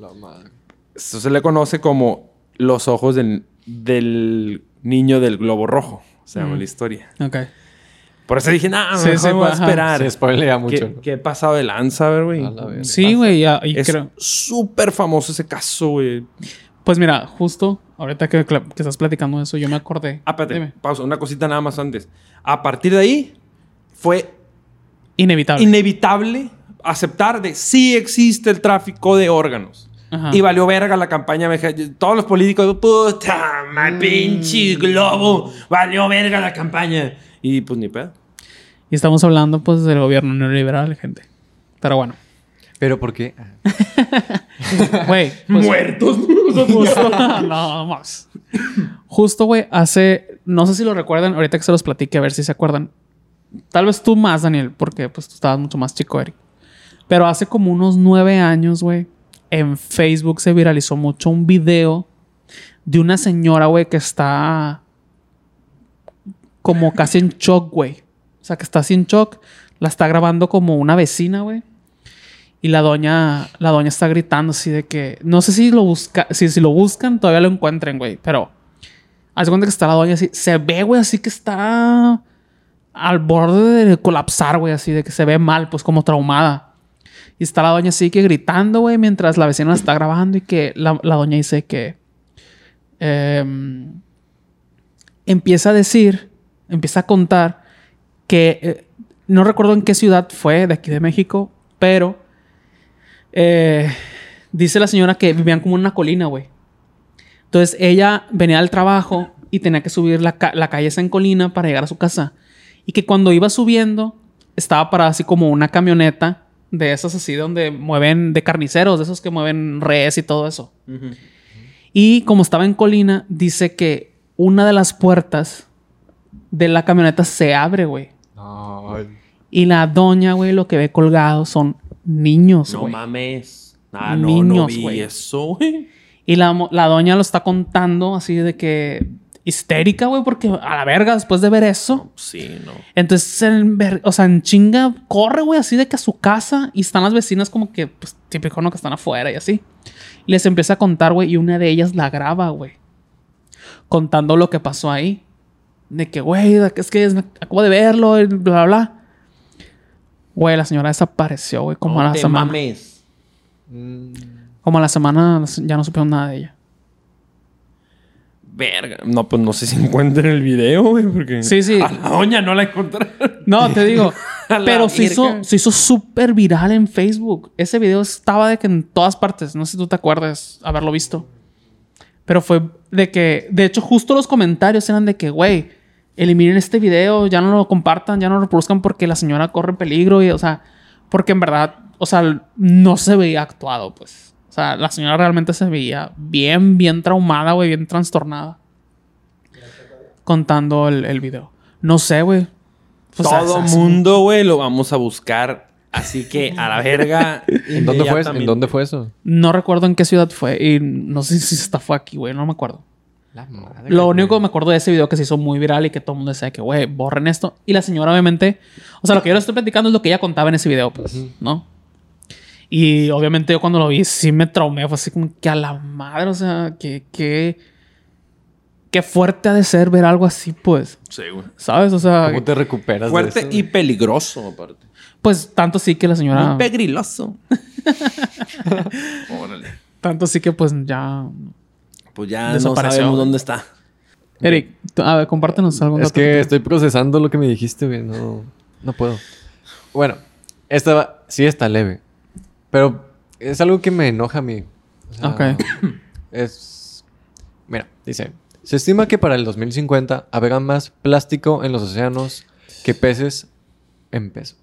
La madre. Esto se le conoce como los ojos del, del niño del globo rojo. Se llama Mm. la historia. Ok. Por eso dije, nah, Sí, mejor sí, me voy a ajá. esperar. Se spoilea mucho. ¿Qué, he pasado de lanza, güey? Sí, güey, ya- y Es creo. súper famoso ese caso, güey. Pues mira, justo ahorita que, que estás platicando eso, yo me acordé. Ah, espérate, Dime. pausa, una cosita nada más antes. A partir de ahí, fue Inevitable. inevitable aceptar de sí existe el tráfico de órganos. Ajá. Y valió verga la campaña. Todos los políticos, puta, Mm. my pinche globo, valió verga la campaña. Y pues ni pedo. Y estamos hablando, pues, del gobierno neoliberal, gente. Pero bueno. ¿Pero por qué? Güey. pues, Muertos. Justo, no más. Justo, güey, hace. No sé si lo recuerdan, ahorita que se los platique, a ver si se acuerdan. Tal vez tú más, Daniel, porque pues tú estabas mucho más chico, Eric. Pero hace como unos nueve años, güey, en Facebook se viralizó mucho un video de una señora, güey, que está como casi en shock, güey. O sea, que está en shock. La está grabando como una vecina, güey. Y la doña, la doña está gritando así de que. No sé si lo busca, si, si lo buscan, todavía lo encuentren, güey. Pero. Haz cuenta que está la doña así. Se ve, güey, así que está al borde de colapsar, güey, así de que se ve mal, pues como traumada. Y está la doña así que gritando, güey, mientras la vecina la está grabando y que la, doña dice que em, empieza a decir, empieza a contar que eh, no recuerdo en qué ciudad fue de aquí de México, pero eh, dice la señora que vivían como en una colina, güey. Entonces ella venía al trabajo y tenía que subir la, la calle esa en colina para llegar a su casa. Y que cuando iba subiendo, estaba parada así como una camioneta de esas así donde mueven de carniceros, de esos que mueven res y todo eso. Y como estaba en colina, dice que una de las puertas de la camioneta se abre, güey. Y la doña, güey, lo que ve colgado son niños, No güey. mames. Ah, no, no Niños, vi güey. eso, güey. Y la, la doña lo está contando así de que histérica, güey, porque a la verga después de ver eso. Sí, no. Entonces, en ver- o sea, en chinga, corre, güey, así de que a su casa y están las vecinas como que, pues, típico, ¿no? Que están afuera y así. Y les empieza a contar, güey, y una de ellas la graba, güey. Contando lo que pasó ahí. De que, güey, es que es- acabo de verlo, y bla, bla, bla. Güey, la señora desapareció, güey, como a la te semana. mames. Mm, Como a la semana ya no supieron nada de ella. Verga. No, pues no sé si encuentren el video, güey, porque... Sí, sí. A la doña no la encontraron. No, te digo. Pero se hizo, se hizo súper viral en Facebook. Ese video estaba de que en todas partes. No sé si tú te acuerdas haberlo visto. Pero fue de que, de hecho, justo los comentarios eran de que, güey, eliminen este video, ya no lo compartan, ya no lo reproduzcan porque la señora corre peligro. Y, o sea, porque en verdad, o sea, no se veía actuado, pues. O sea, la señora realmente se veía bien, bien traumada, güey, bien trastornada. Contando el, el video. No sé, güey. Pues, Todo mundo, güey, lo vamos a buscar. Así que a la verga. ¿En dónde fue eso? ¿En dónde fue eso? No recuerdo en qué ciudad fue y no sé si esta fue aquí, güey, no me acuerdo. La madre. Lo único que me acuerdo de ese video que se hizo muy viral y que todo el mundo decía que, güey, borren esto. Y la señora, obviamente, o sea, lo que yo le estoy platicando es lo que ella contaba en ese video, pues, ¿no? Y obviamente yo cuando lo vi sí me traumé. Fue así como que a la madre, o sea, que, que, qué fuerte ha de ser ver algo así, pues. Sí, güey. ¿Sabes? O sea, ¿Cómo te recuperas Fuerte de eso? y peligroso, aparte. pues tanto sí que la señora... Muy pegriloso. Órale. Tanto sí que pues ya... Pues ya no sabemos dónde está. Eric, a ver, compártenos algún Es que tú- estoy procesando lo que me dijiste, güey. No, no puedo. Bueno, esta va- sí está leve. Pero es algo que me enoja a mí. O sea, Ok. Es. Mira, dice: Se estima que para el 2050 habrá más plástico en los océanos que peces en peso.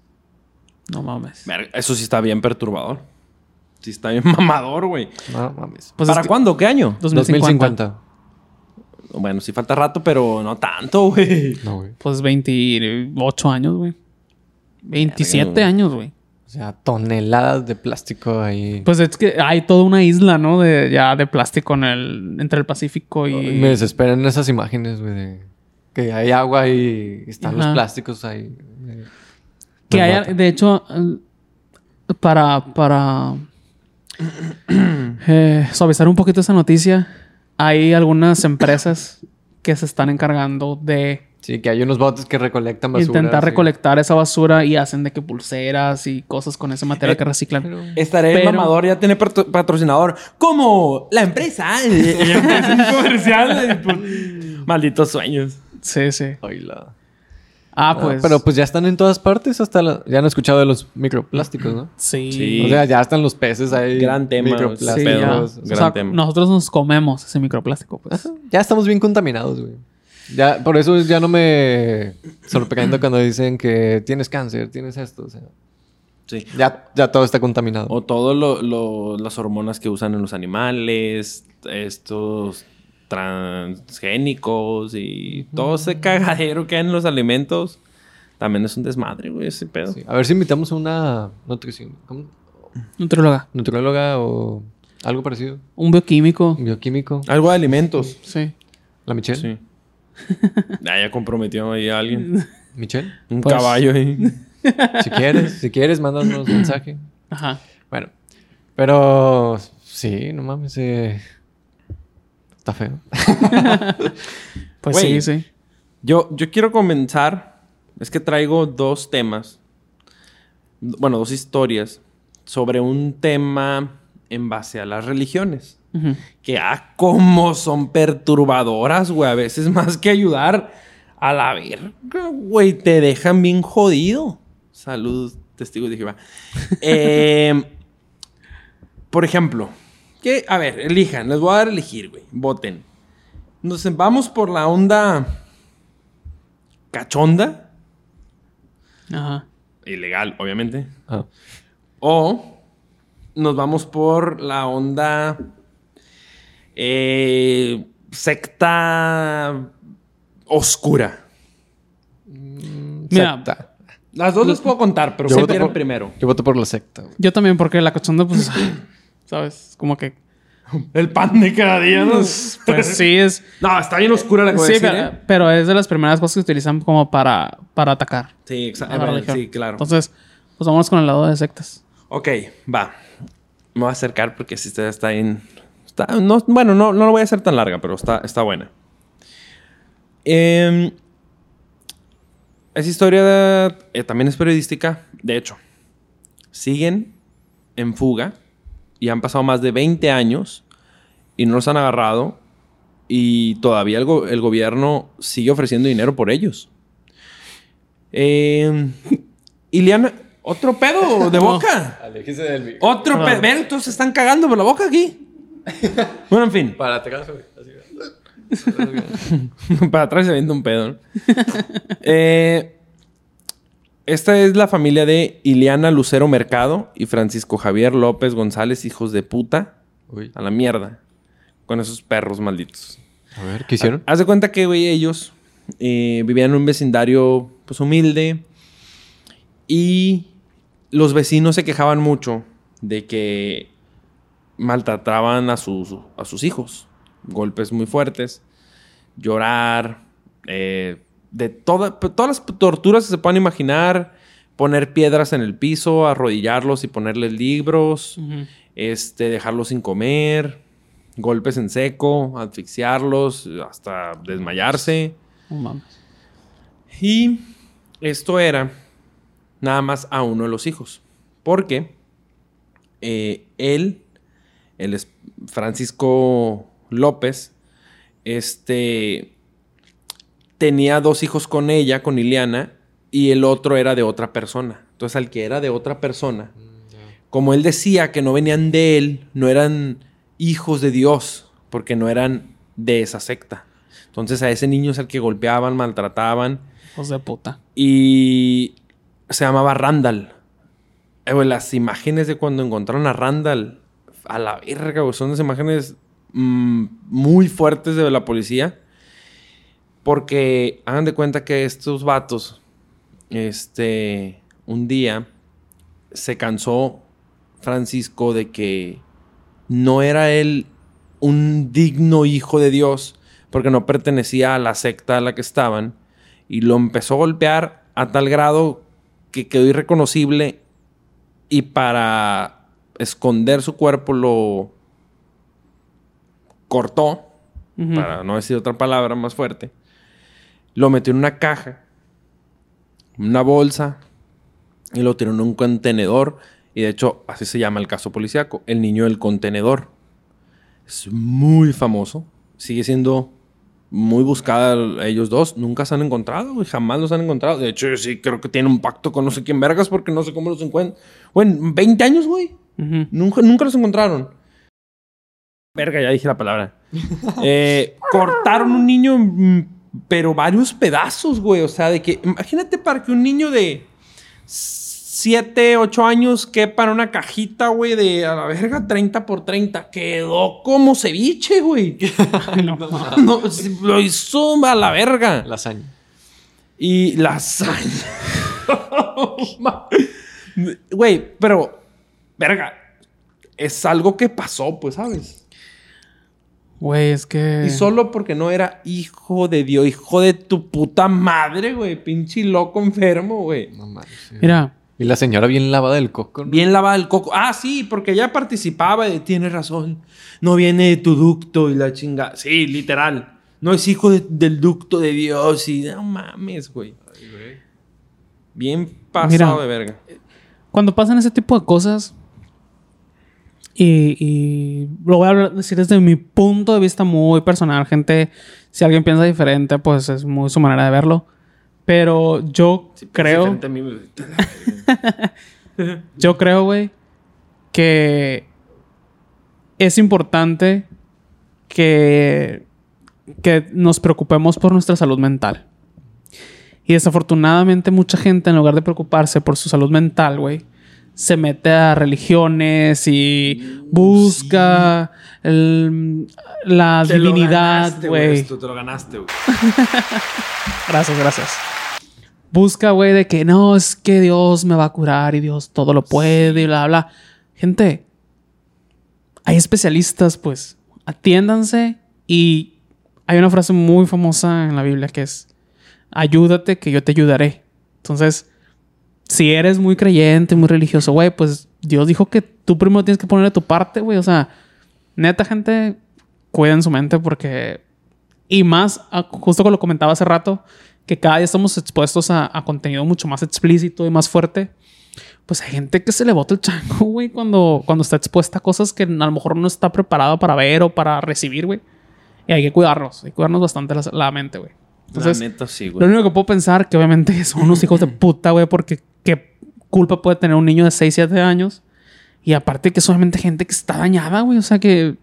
No mames. Eso sí está bien perturbador. Sí está bien mamador, güey. No mames. Pues ¿Para es que- cuándo? ¿Qué año? 2050. 2050. Bueno, sí falta rato, pero no tanto, güey. No, güey. Pues 28 años, güey. 27 Verga, güey. años, güey. O sea, toneladas de plástico ahí. Pues es que hay toda una isla, ¿no? De ya de plástico en el entre el Pacífico y Me desesperan esas imágenes, güey. de Que hay agua y están los plásticos ahí. Eh, que me hay mata. de hecho eh, para para eh, suavizar un poquito esa noticia, hay algunas empresas que se están encargando de Sí, que hay unos botes que recolectan basura. intentar sí. recolectar esa basura y hacen de que pulseras y cosas con ese material Eh, que reciclan. Pero- Estaré Pero- mamador, ya tiene patro- patrocinador. Como la empresa. comercial. pues, Malditos sueños. Sí, sí. Ay, la- Ah, Ah, pues. pero pues ya están en todas partes hasta la... Ya han escuchado de los microplásticos, ¿no? sí. Sí. O sea, ya están los peces ahí. Gran tema, Sí, Microplásticos. O gran sea, tema. nosotros nos comemos ese microplástico, pues. Ya estamos bien contaminados, güey. Ya, por eso ya no me sorprendo cuando dicen que tienes cáncer, tienes esto. O sea, Sí. ya, ya todo está contaminado. O todas las hormonas que usan en los animales, estos transgénicos y todo ese cagadero que hay en los alimentos. También es un desmadre, güey, ese pedo. Sí. A ver si invitamos a una nutrición, ¿cómo? Nutrióloga. nutrióloga o algo parecido. Un bioquímico. Bioquímico. Algo de alimentos. Sí. La Michelle. Sí. Ah, ya comprometió ahí a alguien. Michelle. Un Pues- caballo ahí. Si quieres, si quieres, mándanos un mensaje. Ajá. Bueno, pero sí, no mames, eh, está feo. Pues sí, sí. Yo, yo quiero comenzar. Es que traigo dos temas. Bueno, dos historias. Sobre un tema en base a las religiones. Que ah, cómo son perturbadoras, güey. A veces más que ayudar a la verga, güey. Te dejan bien jodido. Salud, testigos de Jehová. Eh, por ejemplo, que, a ver, elijan. Les voy a dar a elegir, güey. Voten. Nos vamos por la onda cachonda. Ajá. Ilegal, obviamente. Ah, O nos vamos por la onda eh, secta oscura. Mira, secta. Las dos les puedo contar, pero Yo ¿qué voto por- primero? Yo voto por la secta. güey. Yo también, porque la cochonda, pues, ¿sabes? Como que. El pan de cada día, ¿no? Pues sí es. No, está bien oscura la que voy a Sí, decir, pero, ¿eh? pero es de las primeras cosas que utilizan como para, para atacar. Sí, exacto. Sí, claro. Entonces, pues vamos con el lado de sectas. Ok, va. Me voy a acercar porque si está, está en. Está- no, bueno, no, no lo voy a hacer tan larga, pero está, está buena. Em, esa historia de- eh, también es periodística. De hecho, siguen en fuga y han pasado más de 20 años y no los han agarrado. Y todavía el, go- el gobierno sigue ofreciendo dinero por ellos. Em, Ileana, otro pedo de boca. Aléjese del. Otro Ah. pedo. Ven, todos se están cagando por la boca aquí. bueno, en fin. Para atrás, güey. Así, Para atrás se avienta un pedo. ¿no? Eh, esta es la familia de Ileana Lucero Mercado y Francisco Javier López González, hijos de puta. Uy. A la mierda. Con esos perros malditos. A ver, ¿qué hicieron? Haz de cuenta que, güey, ellos eh, vivían en un vecindario, pues, humilde. Y los vecinos se quejaban mucho de que maltrataban a sus, a sus hijos. Golpes muy fuertes. Llorar. eh, de toda- todas las torturas que se puedan imaginar. poner piedras en el piso, arrodillarlos y ponerles libros, este, dejarlos sin comer, golpes en seco, asfixiarlos hasta desmayarse. Mames. Y esto era nada más a uno de los hijos. Porque eh, él, es Francisco López, este, tenía dos hijos con ella, con Ileana, y el otro era de otra persona. Entonces, al que era de otra persona, como él decía que no venían de él, no eran hijos de Dios, porque no eran de esa secta. Entonces, a ese niño es al que golpeaban, maltrataban. Hijos de puta. Y se llamaba Randall. Eh, güey, las imágenes de cuando encontraron a Randall, a la verga, son unas imágenes mm, muy fuertes de la policía. Porque hagan de cuenta que estos vatos, este, un día se cansó Francisco de que no era él un digno hijo de Dios, porque no pertenecía a la secta a la que estaban y lo empezó a golpear a tal grado que quedó irreconocible y para esconder su cuerpo lo cortó, para no decir otra palabra más fuerte, lo metió en una caja, una bolsa y lo tiró en un contenedor y de hecho así se llama el caso policíaco, el niño del contenedor. Es muy famoso, sigue siendo muy buscada el- ellos dos. Nunca se han encontrado, güey. Jamás los han encontrado. De hecho, yo sí creo que tiene un pacto con no sé quién vergas porque no sé cómo los encuentran. Bueno, 20 años, güey. Nunca, nunca los encontraron. Verga, ya dije la palabra. Eh, cortaron un niño, mm, pero varios pedazos, güey. O sea, de que. Imagínate para que un niño de 7, 8 años quepa en una cajita, güey, de a la verga 30 por 30. Quedó como ceviche, güey. no, lo hizo a la verga. Lasaña. Y lasaña. Güey, pero, verga, es algo que pasó, pues, ¿sabes? Güey, es que. Y solo porque no era hijo de Dios, hijo de tu puta madre, güey. Pinche loco enfermo, güey. No mames. sí. Mira, Y la señora bien lavada del coco. ¿no? Bien lavada el coco. Ah, sí, porque ella participaba de... Tienes razón. No viene de tu ducto y la chinga. Sí, literal. No es hijo de- del ducto de Dios y... No mames, güey. Bien pasado Mira. de verga. cuando pasan ese tipo de cosas. Y, y lo voy a decir desde mi punto de vista muy personal, gente. Si alguien piensa diferente, pues es muy su manera de verlo. Pero yo creo. A mí, güey. Yo creo, güey, que es importante que, que nos preocupemos por nuestra salud mental. Y desafortunadamente mucha gente, en lugar de preocuparse por su salud mental, güey, se mete a religiones y busca el- la Te divinidad, güey. Te lo ganaste, güey. Gracias, gracias. Busca, güey, de que no, es que Dios me va a curar y Dios todo lo puede y bla, bla. Gente, hay especialistas, pues. Atiéndanse y hay una frase muy famosa en la Biblia que es, ayúdate que yo te ayudaré. Entonces, si eres muy creyente, muy religioso, güey, pues Dios dijo que tú primero tienes que ponerle tu parte, güey. O sea, neta, gente, cuiden su mente porque y más, a- justo como lo comentaba hace rato, que cada día estamos expuestos a, a contenido mucho más explícito y más fuerte. Pues hay gente que se le bota el chango, güey, cuando, cuando está expuesta a cosas que a lo mejor no está preparado para ver o para recibir, güey. Y hay que cuidarnos, hay que cuidarnos bastante la, la mente, güey. Entonces, la neta sí, lo güey. único que puedo pensar que obviamente son unos hijos de puta, güey, porque qué culpa puede tener un niño de 6, 7 años. Y aparte que solamente gente que está dañada, güey, o sea que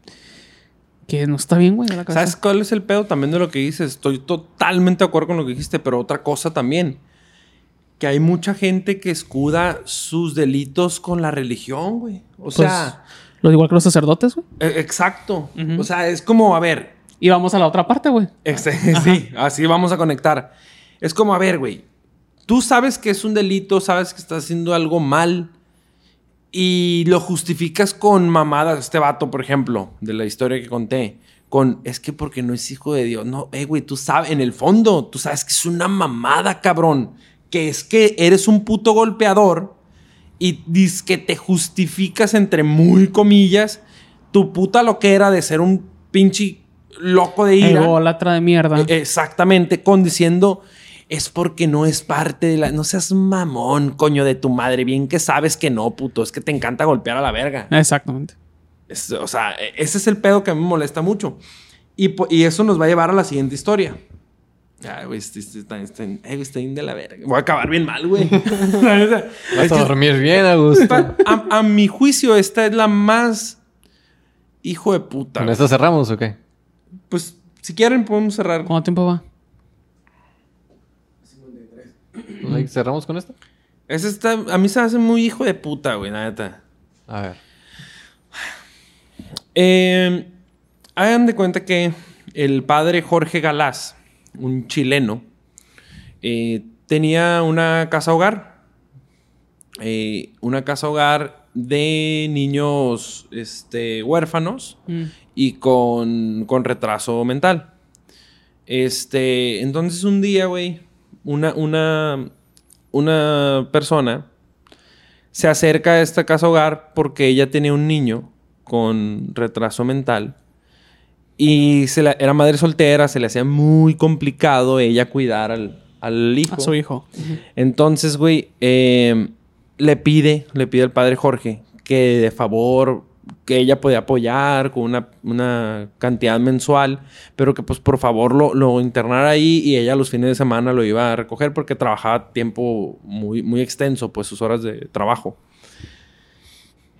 que no está bien, güey, de la cabeza. ¿Sabes cuál es el pedo también de lo que dices? Estoy totalmente de acuerdo con lo que dijiste, pero otra cosa también. Que hay mucha gente que escuda sus delitos con la religión, güey. O Pues, sea, lo igual que los sacerdotes, güey. e- exacto. O sea, es como, a ver, Y vamos a la otra parte, güey. Sí, así vamos a conectar. Es como, a ver, güey. Tú sabes que es un delito, sabes que estás haciendo algo mal y lo justificas con mamadas. Este vato, por ejemplo, de la historia que conté, con es que porque no es hijo de Dios. No, eh, güey, tú sabes, en el fondo, tú sabes que es una mamada, cabrón. que es que eres un puto golpeador y dices que te justificas entre muy comillas tu puta loquera de ser un pinche loco de ira. Ególatra de mierda. Eh, Exactamente, con diciendo es porque no es parte de la. No seas mamón, coño, de tu madre. Bien que sabes que no, puto. Es que te encanta golpear a la verga. Exactamente. Es- o sea, e- ese es el pedo que a mí me molesta mucho. Y, y eso nos va a llevar a la siguiente historia. Ay, güey, güey, está bien de la verga. Voy a acabar bien mal, güey. Vas Es a que- dormir bien a gusto. pa- a, a mi juicio, esta es la más hijo de puta. ¿Con esto cerramos o qué? Pues, si quieren, podemos cerrar. ¿Cuánto tiempo va? Like, ¿Cerramos con esto? Ese está, a mí se me hace muy hijo de puta, güey, la neta. A ver. Eh, hagan de cuenta que el padre Jorge Galás, un chileno, eh, tenía una casa hogar. Eh, una casa hogar de niños este, huérfanos Mm. y con, con retraso mental. Este, entonces un día, güey, una, una, una persona se acerca a esta casa hogar porque ella tenía un niño con retraso mental y se la- era madre soltera, se le hacía muy complicado ella cuidar al, al hijo. A su hijo. Entonces, güey, eh, le pide, le pide al padre Jorge que de favor, que ella podía apoyar con una, una cantidad mensual, pero que pues por favor lo, lo internara ahí y ella los fines de semana lo iba a recoger porque trabajaba tiempo muy, muy extenso, pues sus horas de trabajo.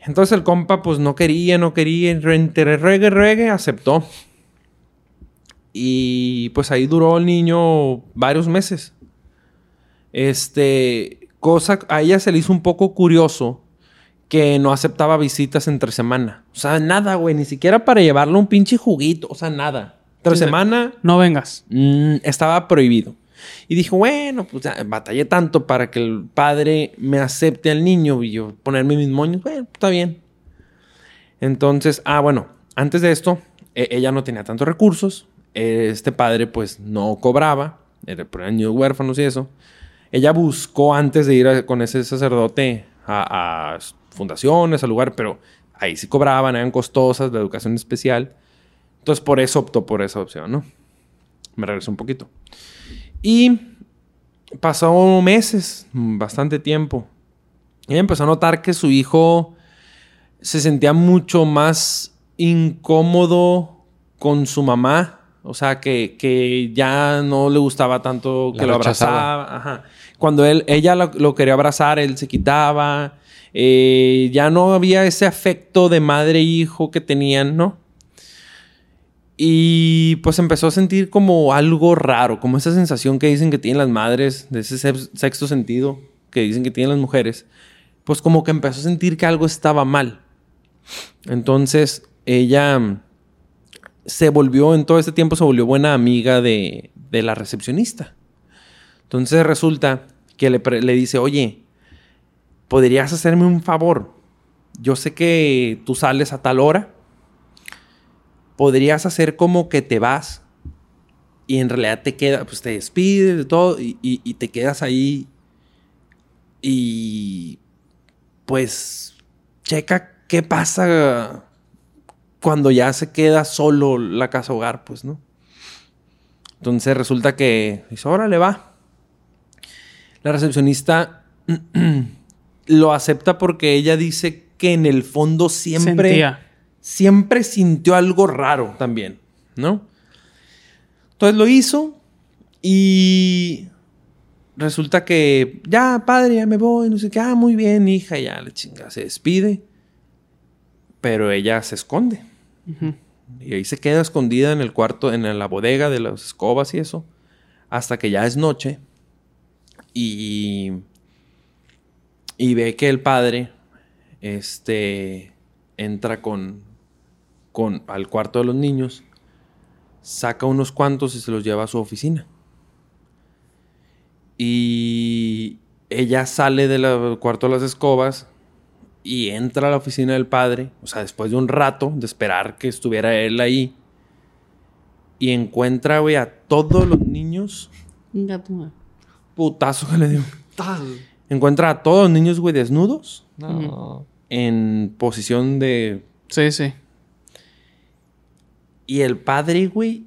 Entonces el compa pues no quería, no quería, entre regue, regue, aceptó. Y pues ahí duró el niño varios meses. Este, cosa, a ella se le hizo un poco curioso que no aceptaba visitas entre semana. O sea, nada, güey, ni siquiera para llevarle un pinche juguito, o sea, nada. Entre Sí, semana No vengas. mm, estaba prohibido. Y dijo, bueno, pues ya, batallé tanto para que el padre me acepte al niño y yo ponerme mis moños. Bueno, está bien. Entonces, ah, bueno, antes de esto, e- ella no tenía tantos recursos. Este padre, pues, no cobraba. Era por niños huérfanos y eso. Ella buscó antes de ir a- con ese sacerdote a, a fundaciones, al lugar, pero ahí sí cobraban, eran costosas, de educación especial. Entonces, por eso optó por esa opción, ¿no? Me regresó un poquito. Y pasó meses, bastante tiempo. Y ella empezó a notar que su hijo se sentía mucho más incómodo con su mamá. O sea, que, que ya no le gustaba tanto que La lo rechazaba. abrazaba. Ajá. Cuando él, ella lo, lo quería abrazar, él se quitaba. Eh, ya no había ese afecto de madre e hijo que tenían, ¿no? Y pues empezó a sentir como algo raro, como esa sensación que dicen que tienen las madres, de ese se- sexto sentido que dicen que tienen las mujeres. Pues como que empezó a sentir que algo estaba mal. Entonces ella mm, se volvió, en todo este tiempo se volvió buena amiga de, de la recepcionista. Entonces resulta que le dice, oye, ¿podrías hacerme un favor? Yo sé que tú sales a tal hora podrías hacer como que te vas y en realidad te queda, pues te despides de todo y te quedas ahí y pues checa qué pasa cuando ya se queda solo la casa hogar, pues, ¿no? Entonces resulta que dice, órale, va. La recepcionista lo acepta porque ella dice que en el fondo siempre Sentía. siempre sintió algo raro también, ¿no? Entonces lo hizo y resulta que ya, padre, ya me voy, no sé qué, ah, muy bien, hija, ya la chinga, se despide, pero ella se esconde. Y ahí se queda escondida en el cuarto, en la bodega de las escobas y eso, hasta que ya es noche y, y ve que el padre este, entra con, con, al cuarto de los niños, saca unos cuantos y se los lleva a su oficina. Y ella sale del cuarto de las escobas y entra a la oficina del padre, o sea, después de un rato de esperar que estuviera él ahí, y encuentra, güey, a todos los niños putazo que le dio. Encuentra a todos los niños, güey, desnudos. No. En posición de... Sí, sí. Y el padre, güey...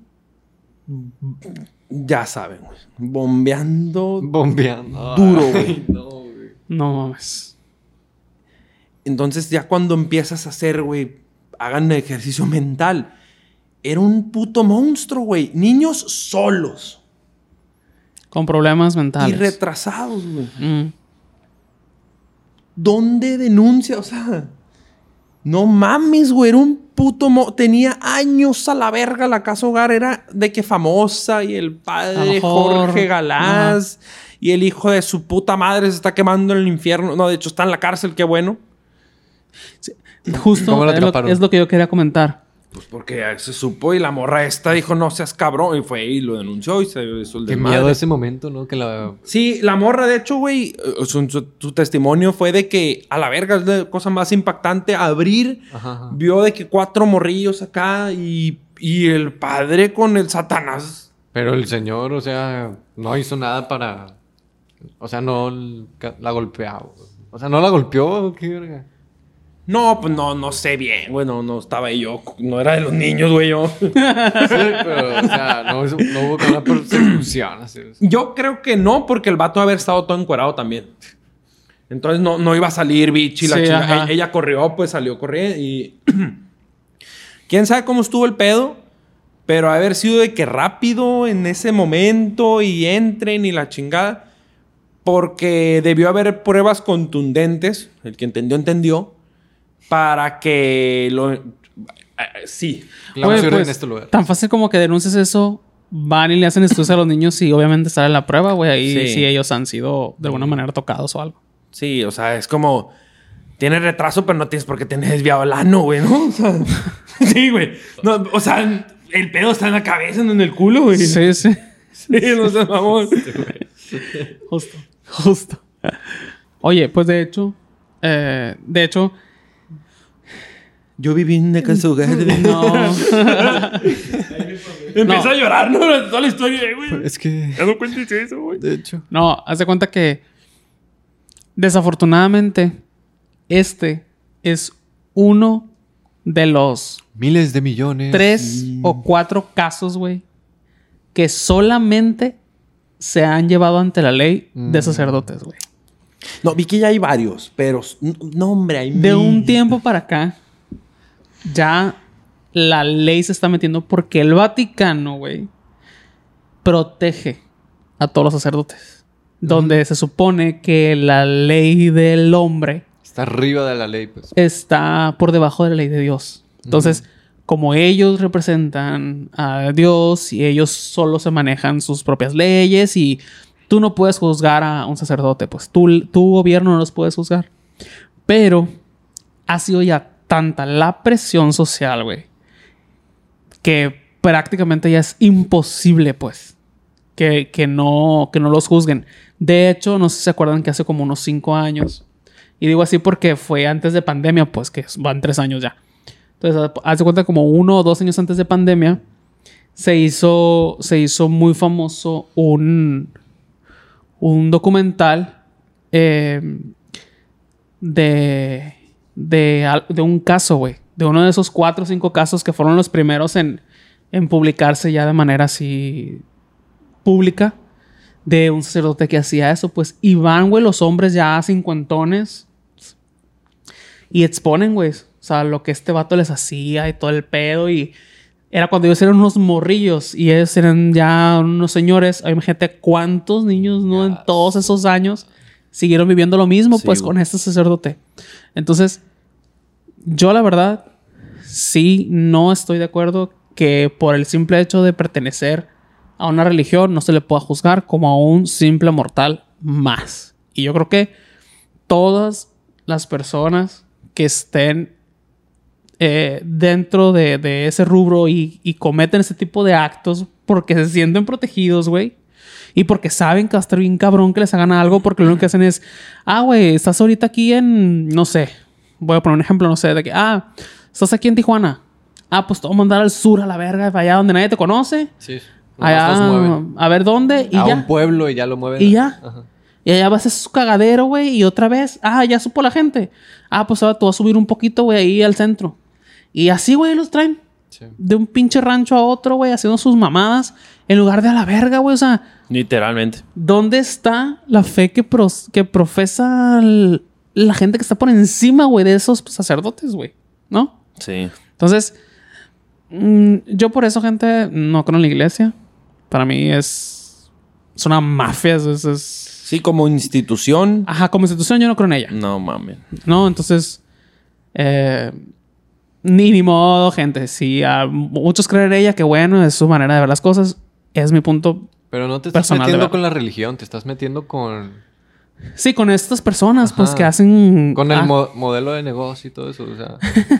Ya saben, güey. Bombeando Bombeando. duro, güey. No, güey. No mames. Entonces ya cuando empiezas a hacer, güey, hagan ejercicio mental. Era un puto monstruo, güey. Niños solos. Con problemas Y mentales. retrasados, güey. Mm. ¿Dónde denuncia? O sea, no mames, güey. Era un puto... mo- Tenía años a la verga la casa hogar. Era de que famosa y el padre Jorge Galás. Y el hijo de su puta madre se está quemando en el infierno. No, de hecho está en la cárcel. Qué bueno. Justo ¿Cómo lo es lo, es lo que yo quería comentar. Pues porque se supo y la morra esta dijo, no seas cabrón. Y fue y lo denunció y se hizo el Qué desmadre. miedo ese momento, ¿no? Que la... Sí, la morra, de hecho, güey, su, su- su testimonio fue de que a la verga es la cosa más impactante abrir. Ajá, ajá. Vio de que cuatro morrillos acá y, y el padre con el satanás. Pero el señor, o sea, no hizo nada para... O sea, no la golpeaba. O sea, no la golpeó, qué verga. No, pues no, no sé bien, güey, no, no estaba ahí yo. No era de los niños, güey, yo. Sí, pero, o sea, no, hubo una persecución. Así. Yo creo que no, porque el vato haber estado todo encuerado también. Entonces no, no iba a salir bichi la Sí, chica. E- Ella corrió, pues salió corriendo y... ¿Quién sabe cómo estuvo el pedo? Pero haber sido de que rápido en ese momento y entren y la chingada. Porque debió haber pruebas contundentes. El que entendió, entendió. Para que lo... eh, Sí. La Oye, pues, en este lugar. Tan fácil como que denuncies eso, van y le hacen estudios a los niños y obviamente sale la prueba, güey. Ahí Sí. sí. ellos han sido de alguna manera tocados o algo. Sí, o sea, es como... Tienes retraso, pero no tienes por qué tener desviado el ano, güey, ¿no? O sea, sí, güey. No, o sea, el pedo está en la cabeza, no en el culo, güey. Sí, sí. Sí, no seas mamón. Justo. Justo. Oye, pues de hecho, eh, de hecho, Yo viví en hogar. no. Empieza No. a llorar, ¿no? Toda la historia, güey. Es que, Ya no cuentes eso, güey. de hecho... No, haz de cuenta que desafortunadamente este es uno de los Miles de millones. tres o cuatro casos, güey, que solamente se han llevado ante la ley de Mm. sacerdotes, güey. No, vi que ya hay varios, pero... No, hombre, hay De un tiempo para acá, ya la ley se está metiendo porque el Vaticano, güey, protege a todos los sacerdotes. Donde se supone que la ley del hombre Está arriba de la ley, pues. está por debajo de la ley de Dios. Entonces, como ellos representan a Dios y ellos solo se manejan sus propias leyes y tú no puedes juzgar a un sacerdote, pues tú, tu gobierno no los puedes juzgar. Pero ha sido ya tanta la presión social, güey, que prácticamente ya es imposible, pues, que, que, no, que no los juzguen. De hecho, no sé si se acuerdan que hace como unos cinco años, y digo así porque fue antes de pandemia, pues que van tres años ya. Entonces, hace cuenta como uno o dos años antes de pandemia, se hizo, se hizo muy famoso un, un documental eh, de, de, de un caso, güey. De uno de esos cuatro o cinco casos que fueron los primeros en, en publicarse ya de manera así pública de un sacerdote que hacía eso, pues. Y van, güey, los hombres ya cincuentones y exponen, güey. O sea, lo que este vato les hacía y todo el pedo. Y era cuando ellos eran unos morrillos y ellos eran ya unos señores. Imagínate cuántos niños, ¿no? En todos esos años siguieron viviendo lo mismo, Sí, pues, güey. con este sacerdote. Entonces, yo la verdad, sí, no estoy de acuerdo que por el simple hecho de pertenecer a una religión no se le pueda juzgar como a un simple mortal más. Y yo creo que todas las personas que estén eh, dentro de, de ese rubro y, y cometen ese tipo de actos porque se sienten protegidos, güey. Y porque saben que va a estar bien cabrón que les hagan algo porque lo único que hacen es, ah, güey, estás ahorita aquí en, no sé, voy a poner un ejemplo, no sé, de que, ah, estás aquí en Tijuana. Ah, pues te voy a mandar al sur a la verga, para allá donde nadie te conoce. Sí. Allá, a ver dónde y a ya. un pueblo y ya lo mueven. Y ya. Ajá. Y allá vas a hacer su cagadero, güey. Y otra vez, ah, ya supo la gente. Ah, pues ahora te vas a subir un poquito, güey, ahí al centro. Y así, güey, los traen. Sí. De un pinche rancho a otro, güey, haciendo sus mamadas. En lugar de a la verga, güey. O sea, Literalmente. ¿dónde está la fe que, pros- que profesa el- la gente que está por encima, güey, de esos sacerdotes, güey? ¿No? Sí. Entonces, mm, yo por eso, gente, no creo en la iglesia. Para mí es, es una mafia. Es- es- Sí, como institución. Ajá, como institución yo no creo en ella. No mames. No, entonces, eh, ni, ni modo, gente. Si a muchos creen en ella, que bueno, es su manera de ver las cosas. Es mi punto. Pero no te estás Personal, metiendo verdad. con la religión, te estás metiendo con, Sí, con estas personas, pues, que hacen... con el ah, mo- modelo de negocio y todo eso. O sea,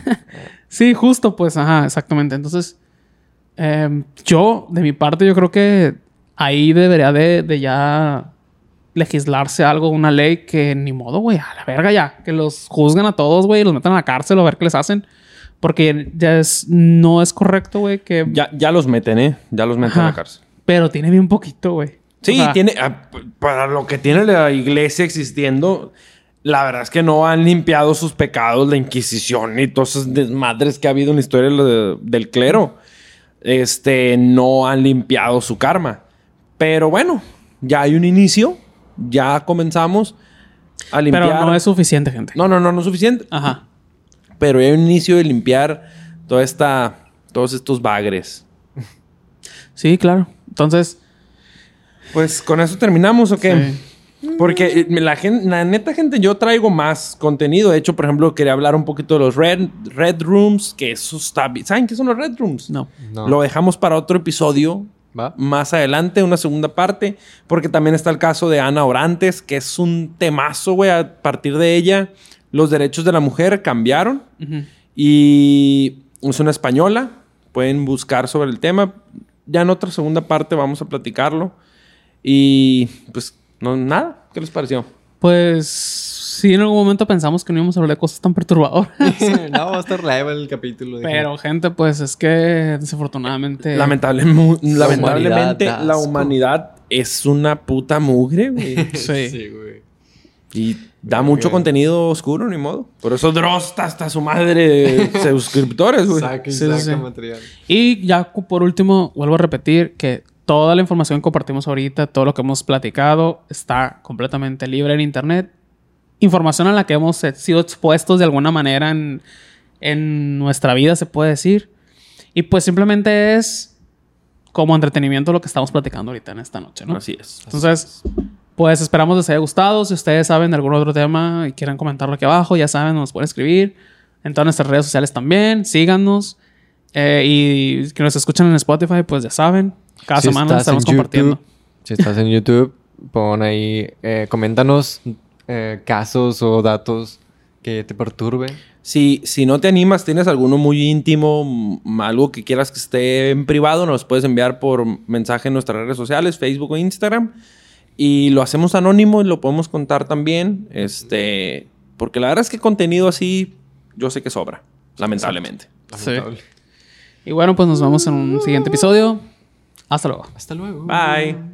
Sí, justo, pues, ajá, exactamente. Entonces, eh, yo, de mi parte, yo creo que ahí debería de, de ya legislarse algo, una ley que ni modo, güey, a la verga ya, que los juzgan a todos, güey, y los metan a la cárcel a ver qué les hacen. Porque ya es, no es correcto, güey, que... Ya, ya los meten, ¿eh? Ya los meten a la cárcel. Pero tiene bien poquito, güey. Sí, O sea, tiene. ah, Para lo que tiene la iglesia existiendo, la verdad es que no han limpiado sus pecados, la Inquisición y todas esas desmadres que ha habido en la historia de- del clero. Este, no han limpiado su karma. Pero bueno, ya hay un inicio. Ya comenzamos a limpiar. Pero no es suficiente, gente. No, no, no, no es suficiente. Ajá. Pero ya hay un inicio de limpiar toda esta, todos estos bagres. Sí, claro. Entonces, Pues con eso terminamos, ¿o qué? Sí. Porque eh, la, gen- la neta, gente, yo traigo más contenido. De hecho, por ejemplo, quería hablar un poquito de los Red, red Rooms, que eso está... ¿Saben qué son los Red Rooms? no. no. Lo dejamos para otro episodio ¿Va? más adelante, una segunda parte, porque también está el caso de Ana Orantes, que es un temazo, güey. A partir de ella, los derechos de la mujer cambiaron Ujú. y es una española. Pueden buscar sobre el tema. Ya en otra segunda parte vamos a platicarlo. Y pues, no, nada. ¿Qué les pareció? Pues sí, en algún momento pensamos que no íbamos a hablar de cosas tan perturbadoras. no, va a estar live el capítulo. dije. Pero, gente, pues es que desafortunadamente. Lamentable- mu- lamentablemente, la humanidad es una puta mugre, güey. Sí. Sí, güey. Y da mucho contenido oscuro, ni modo. Por eso Dross hasta su madre suscriptores, güey. Saca y Sí, sí, saca sí. material. Y ya por último, vuelvo a repetir que toda la información que compartimos ahorita, todo lo que hemos platicado, está completamente libre en internet. Información a la que hemos sido expuestos de alguna manera en, en nuestra vida, se puede decir. Y pues simplemente es como entretenimiento lo que estamos platicando ahorita en esta noche, ¿no? Así es. Entonces, pues esperamos les haya gustado. Si ustedes saben de algún otro tema y quieren comentarlo aquí abajo, ya saben, nos pueden escribir. En todas nuestras redes sociales también. Síganos. Eh, y que nos escuchan en Spotify, pues ya saben. Cada Si semana estamos en compartiendo. YouTube, si estás en YouTube, pon ahí, eh, coméntanos eh, casos o datos que te perturben. Si, si no te animas, tienes alguno muy íntimo, algo que quieras que esté en privado, nos puedes enviar por mensaje en nuestras redes sociales, Facebook o Instagram. Y lo hacemos anónimo y lo podemos contar también. Este, porque la verdad es que contenido así, yo sé que sobra, lamentablemente. Sí. Y bueno, pues nos vemos en un siguiente episodio. Hasta luego. Hasta luego. Bye.